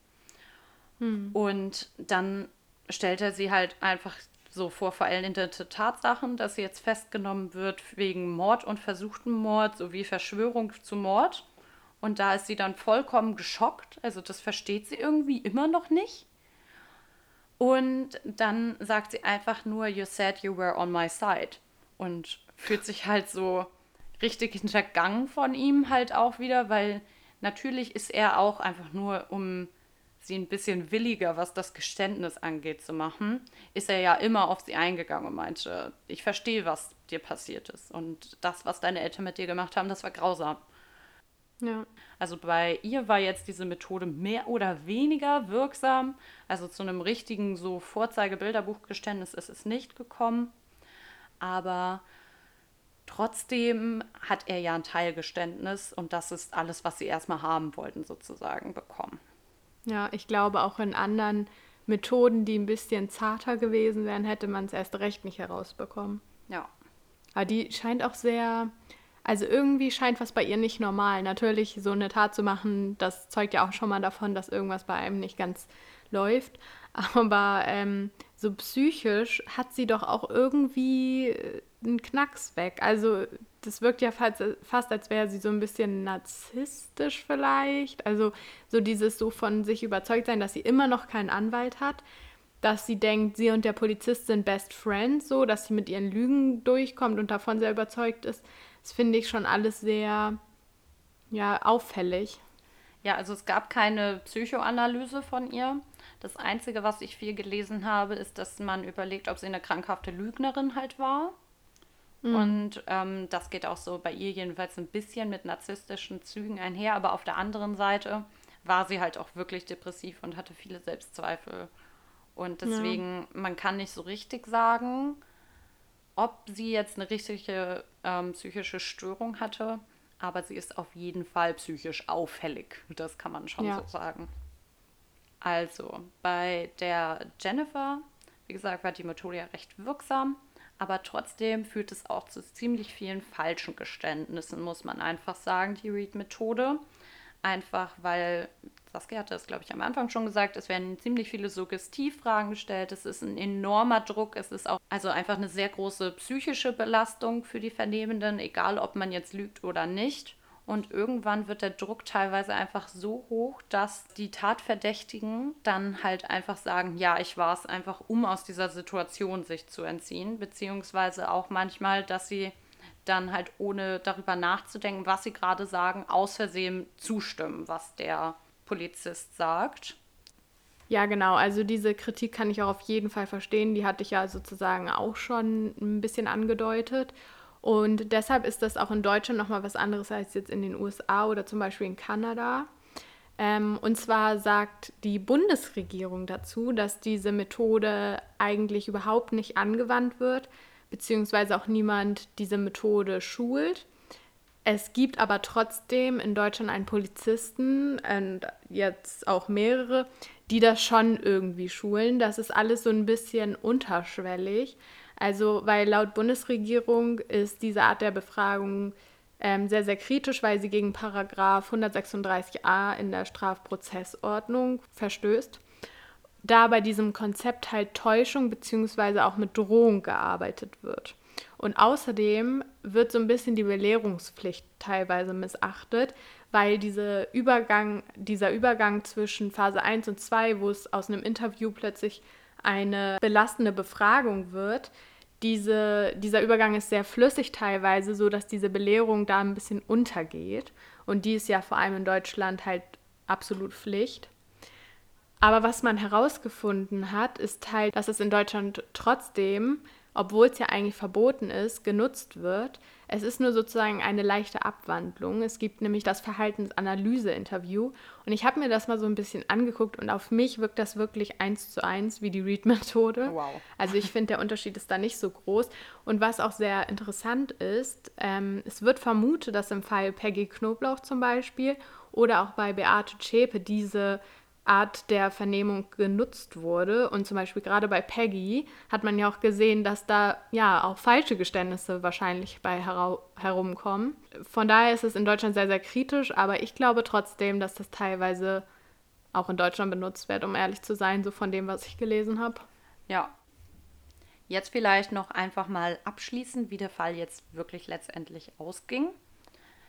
Und dann stellt er sie halt einfach so vor veränderte Tatsachen, dass sie jetzt festgenommen wird wegen Mord und versuchten Mord sowie Verschwörung zu Mord. Und da ist sie dann vollkommen geschockt. Also das versteht sie irgendwie immer noch nicht. Und dann sagt sie einfach nur, You said you were on my side. Und fühlt sich halt so richtig hintergangen von ihm halt auch wieder, weil natürlich ist er auch einfach nur, um sie ein bisschen williger, was das Geständnis angeht, zu machen, ist er ja immer auf sie eingegangen und meinte, ich verstehe, was dir passiert ist. Und das, was deine Eltern mit dir gemacht haben, das war grausam. Ja. Also bei ihr war jetzt diese Methode mehr oder weniger wirksam. Also zu einem richtigen so Vorzeigebilderbuchgeständnis ist es nicht gekommen. Aber trotzdem hat er ja ein Teilgeständnis und das ist alles, was sie erstmal haben wollten, sozusagen bekommen. Ja, ich glaube auch in anderen Methoden, die ein bisschen zarter gewesen wären, hätte man es erst recht nicht herausbekommen. Ja. Aber die scheint auch sehr, also irgendwie scheint was bei ihr nicht normal. Natürlich, so eine Tat zu machen, das zeugt ja auch schon mal davon, dass irgendwas bei einem nicht ganz läuft. Aber ähm, so psychisch hat sie doch auch irgendwie äh, einen Knacks weg. Also das wirkt ja fast, fast als wäre sie so ein bisschen narzisstisch vielleicht. Also so dieses so von sich überzeugt sein, dass sie immer noch keinen Anwalt hat, dass sie denkt, sie und der Polizist sind Best Friends, so dass sie mit ihren Lügen durchkommt und davon sehr überzeugt ist. Das finde ich schon alles sehr ja auffällig. Ja, also es gab keine Psychoanalyse von ihr. Das Einzige, was ich viel gelesen habe, ist, dass man überlegt, ob sie eine krankhafte Lügnerin halt war. Und ähm, das geht auch so bei ihr jedenfalls ein bisschen mit narzisstischen Zügen einher. Aber auf der anderen Seite war sie halt auch wirklich depressiv und hatte viele Selbstzweifel. Und deswegen, man kann nicht so richtig sagen, ob sie jetzt eine richtige ähm, psychische Störung hatte. Aber sie ist auf jeden Fall psychisch auffällig. Das kann man schon Ja. so sagen. Also, bei der Jennifer, wie gesagt, war die Methode ja recht wirksam, aber trotzdem führt es auch zu ziemlich vielen falschen Geständnissen, muss man einfach sagen, die Read-Methode. Einfach weil, Saskia hatte es, glaube ich, am Anfang schon gesagt, es werden ziemlich viele Suggestivfragen gestellt, es ist ein enormer Druck, es ist auch also einfach eine sehr große psychische Belastung für die Vernehmenden, egal ob man jetzt lügt oder nicht. Und irgendwann wird der Druck teilweise einfach so hoch, dass die Tatverdächtigen dann halt einfach sagen, ja, ich war es einfach, um aus dieser Situation sich zu entziehen. Beziehungsweise auch manchmal, dass sie dann halt ohne darüber nachzudenken, was sie gerade sagen, aus Versehen zustimmen, was der Polizist sagt. Ja, genau. Also diese Kritik kann ich auch auf jeden Fall verstehen. Die hatte ich ja sozusagen auch schon ein bisschen angedeutet. Und deshalb ist das auch in Deutschland nochmal was anderes als jetzt in den USA oder zum Beispiel in Kanada. Ähm, und zwar sagt die Bundesregierung dazu, dass diese Methode eigentlich überhaupt nicht angewandt wird, beziehungsweise auch niemand diese Methode schult. Es gibt aber trotzdem in Deutschland einen Polizisten und jetzt auch mehrere, die das schon irgendwie schulen. Das ist alles so ein bisschen unterschwellig. Also, weil laut Bundesregierung ist diese Art der Befragung ähm, sehr, sehr kritisch, weil sie gegen Paragraph 136a in der Strafprozessordnung verstößt. Da bei diesem Konzept halt Täuschung bzw. auch mit Drohung gearbeitet wird. Und außerdem wird so ein bisschen die Belehrungspflicht teilweise missachtet, weil diese Übergang, dieser Übergang zwischen Phase 1 und 2, wo es aus einem Interview plötzlich eine belastende Befragung wird, diese, dieser Übergang ist sehr flüssig teilweise, so dass diese Belehrung da ein bisschen untergeht. Und die ist ja vor allem in Deutschland halt absolut Pflicht. Aber was man herausgefunden hat, ist halt, dass es in Deutschland trotzdem, obwohl es ja eigentlich verboten ist, genutzt wird. Es ist nur sozusagen eine leichte Abwandlung. Es gibt nämlich das Verhaltensanalyse-Interview. Und ich habe mir das mal so ein bisschen angeguckt und auf mich wirkt das wirklich eins zu eins wie die Read-Methode. Wow. Also ich finde, der Unterschied ist da nicht so groß. Und was auch sehr interessant ist, ähm, es wird vermutet, dass im Fall Peggy Knoblauch zum Beispiel oder auch bei Beate Zschäpe diese Art der Vernehmung genutzt wurde. Und zum Beispiel gerade bei Peggy hat man ja auch gesehen, dass da ja auch falsche Geständnisse wahrscheinlich bei herumkommen. Von daher ist es in Deutschland sehr, sehr kritisch, aber ich glaube trotzdem, dass das teilweise auch in Deutschland benutzt wird, um ehrlich zu sein, so von dem, was ich gelesen habe. Ja. Jetzt vielleicht noch einfach mal abschließend, wie der Fall jetzt wirklich letztendlich ausging.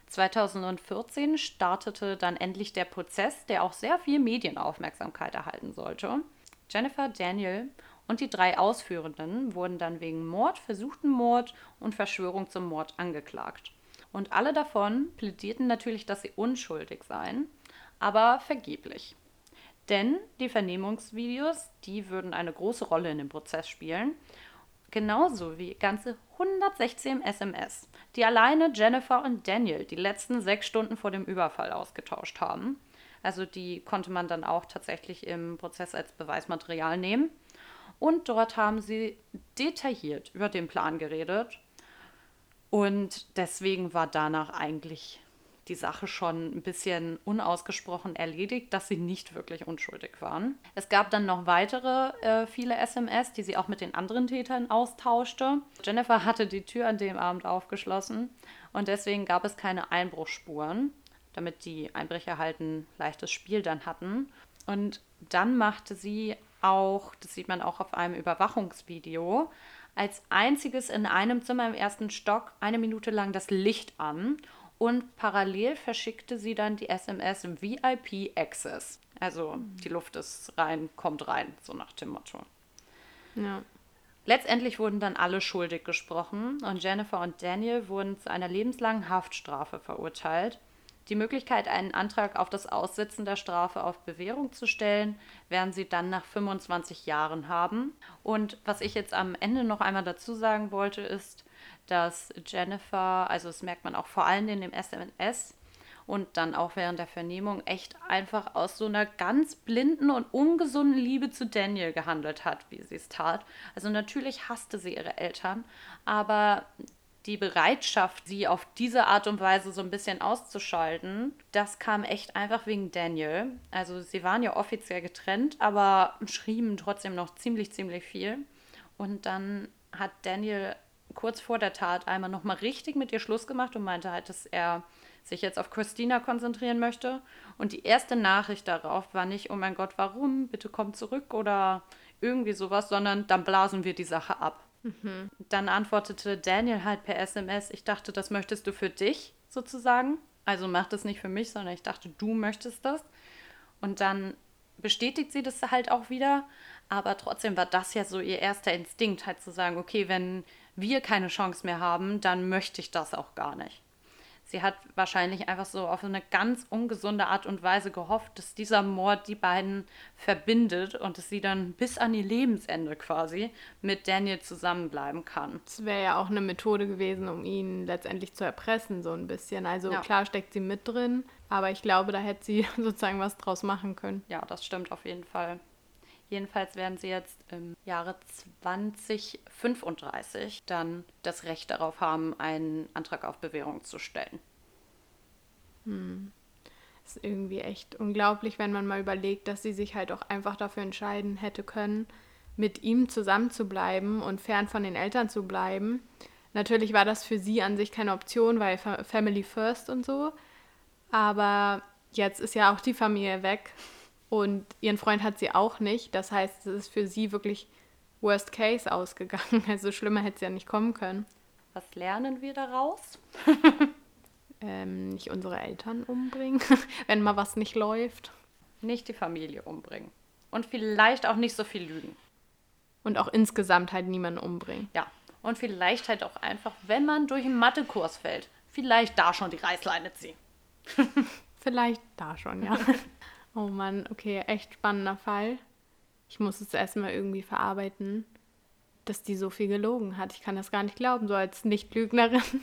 2014 startete dann endlich der Prozess, der auch sehr viel Medienaufmerksamkeit erhalten sollte. Jennifer, Daniel und die drei Ausführenden wurden dann wegen Mord, versuchten Mord und Verschwörung zum Mord angeklagt. Und alle davon plädierten natürlich, dass sie unschuldig seien, aber vergeblich. Denn die Vernehmungsvideos, die würden eine große Rolle in dem Prozess spielen. Genauso wie ganze 116 SMS, die alleine Jennifer und Daniel die letzten sechs Stunden vor dem Überfall ausgetauscht haben. Also die konnte man dann auch tatsächlich im Prozess als Beweismaterial nehmen. Und dort haben sie detailliert über den Plan geredet. Und deswegen war danach eigentlich die Sache schon ein bisschen unausgesprochen erledigt, dass sie nicht wirklich unschuldig waren. Es gab dann noch weitere äh, viele SMS, die sie auch mit den anderen Tätern austauschte. Jennifer hatte die Tür an dem Abend aufgeschlossen und deswegen gab es keine Einbruchsspuren, damit die Einbrecher halt ein leichtes Spiel dann hatten. Und dann machte sie auch, das sieht man auch auf einem Überwachungsvideo, als einziges in einem Zimmer im ersten Stock eine Minute lang das Licht an und parallel verschickte sie dann die SMS im VIP Access. Also die Luft ist rein, kommt rein, so nach dem Motto. Ja. Letztendlich wurden dann alle schuldig gesprochen und Jennifer und Daniel wurden zu einer lebenslangen Haftstrafe verurteilt. Die Möglichkeit, einen Antrag auf das Aussitzen der Strafe auf Bewährung zu stellen, werden sie dann nach 25 Jahren haben. Und was ich jetzt am Ende noch einmal dazu sagen wollte, ist, dass Jennifer, also das merkt man auch vor allem in dem SMS und dann auch während der Vernehmung, echt einfach aus so einer ganz blinden und ungesunden Liebe zu Daniel gehandelt hat, wie sie es tat. Also natürlich hasste sie ihre Eltern, aber die Bereitschaft, sie auf diese Art und Weise so ein bisschen auszuschalten, das kam echt einfach wegen Daniel. Also sie waren ja offiziell getrennt, aber schrieben trotzdem noch ziemlich, ziemlich viel. Und dann hat Daniel kurz vor der Tat einmal nochmal richtig mit ihr Schluss gemacht und meinte halt, dass er sich jetzt auf Christina konzentrieren möchte. Und die erste Nachricht darauf war nicht, oh mein Gott, warum? Bitte komm zurück oder irgendwie sowas, sondern dann blasen wir die Sache ab. Mhm. Dann antwortete Daniel halt per SMS, ich dachte, das möchtest du für dich sozusagen. Also mach das nicht für mich, sondern ich dachte, du möchtest das. Und dann bestätigt sie das halt auch wieder. Aber trotzdem war das ja so ihr erster Instinkt, halt zu sagen, okay, wenn wir keine Chance mehr haben, dann möchte ich das auch gar nicht. Sie hat wahrscheinlich einfach so auf eine ganz ungesunde Art und Weise gehofft, dass dieser Mord die beiden verbindet und dass sie dann bis an ihr Lebensende quasi mit Daniel zusammenbleiben kann. Das wäre ja auch eine Methode gewesen, um ihn letztendlich zu erpressen, so ein bisschen. Also ja. klar steckt sie mit drin, aber ich glaube, da hätte sie sozusagen was draus machen können. Ja, das stimmt auf jeden Fall. Jedenfalls werden sie jetzt im Jahre 2035 dann das Recht darauf haben, einen Antrag auf Bewährung zu stellen. Hm. Ist irgendwie echt unglaublich, wenn man mal überlegt, dass sie sich halt auch einfach dafür entscheiden hätte können, mit ihm zusammen zu bleiben und fern von den Eltern zu bleiben. Natürlich war das für sie an sich keine Option, weil Family First und so. Aber jetzt ist ja auch die Familie weg und ihren Freund hat sie auch nicht. Das heißt, es ist für sie wirklich Worst Case ausgegangen. Also schlimmer hätte es ja nicht kommen können. Was lernen wir daraus? ähm, nicht unsere Eltern umbringen, wenn mal was nicht läuft. Nicht die Familie umbringen. Und vielleicht auch nicht so viel lügen. Und auch insgesamt halt niemanden umbringen. Ja. Und vielleicht halt auch einfach, wenn man durch einen Mathekurs fällt, vielleicht da schon die Reißleine ziehen. vielleicht da schon, ja. Oh Mann, okay, echt spannender Fall. Ich muss es erstmal irgendwie verarbeiten, dass die so viel gelogen hat. Ich kann das gar nicht glauben, so als Nicht-Lügnerin.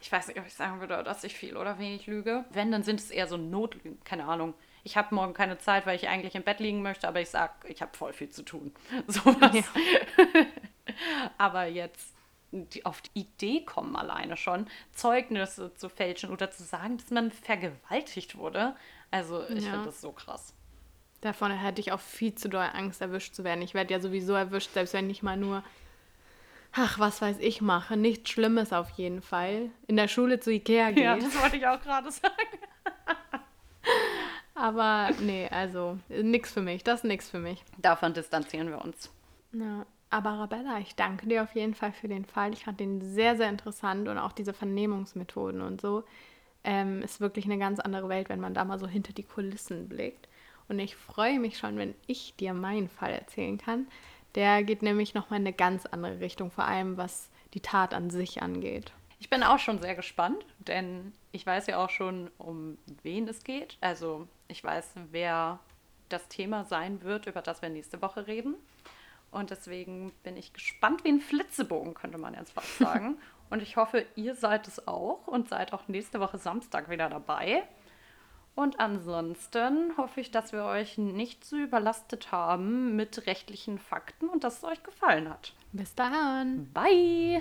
Ich weiß nicht, ob ich sagen würde, dass ich viel oder wenig lüge. Wenn, dann sind es eher so Notlügen. Keine Ahnung. Ich habe morgen keine Zeit, weil ich eigentlich im Bett liegen möchte, aber ich sage, ich habe voll viel zu tun. Sowas. Ja. aber jetzt die auf die Idee kommen alleine schon, Zeugnisse zu fälschen oder zu sagen, dass man vergewaltigt wurde. Also ich ja. finde das so krass. Davon hätte ich auch viel zu doll Angst, erwischt zu werden. Ich werde ja sowieso erwischt, selbst wenn ich mal nur, ach, was weiß ich, mache. Nichts Schlimmes auf jeden Fall. In der Schule zu Ikea gehe. Ja, das wollte ich auch gerade sagen. Aber nee, also nix für mich. Das ist nix für mich. Davon distanzieren wir uns. Ja. Aber Arabella, ich danke dir auf jeden Fall für den Fall. Ich fand den sehr, sehr interessant und auch diese Vernehmungsmethoden und so. Ähm, ist wirklich eine ganz andere Welt, wenn man da mal so hinter die Kulissen blickt. Und ich freue mich schon, wenn ich dir meinen Fall erzählen kann. Der geht nämlich nochmal in eine ganz andere Richtung, vor allem was die Tat an sich angeht. Ich bin auch schon sehr gespannt, denn ich weiß ja auch schon, um wen es geht. Also ich weiß, wer das Thema sein wird, über das wir nächste Woche reden. Und deswegen bin ich gespannt wie ein Flitzebogen, könnte man jetzt fast sagen. Und ich hoffe, ihr seid es auch und seid auch nächste Woche Samstag wieder dabei. Und ansonsten hoffe ich, dass wir euch nicht so überlastet haben mit rechtlichen Fakten und dass es euch gefallen hat. Bis dann. Bye!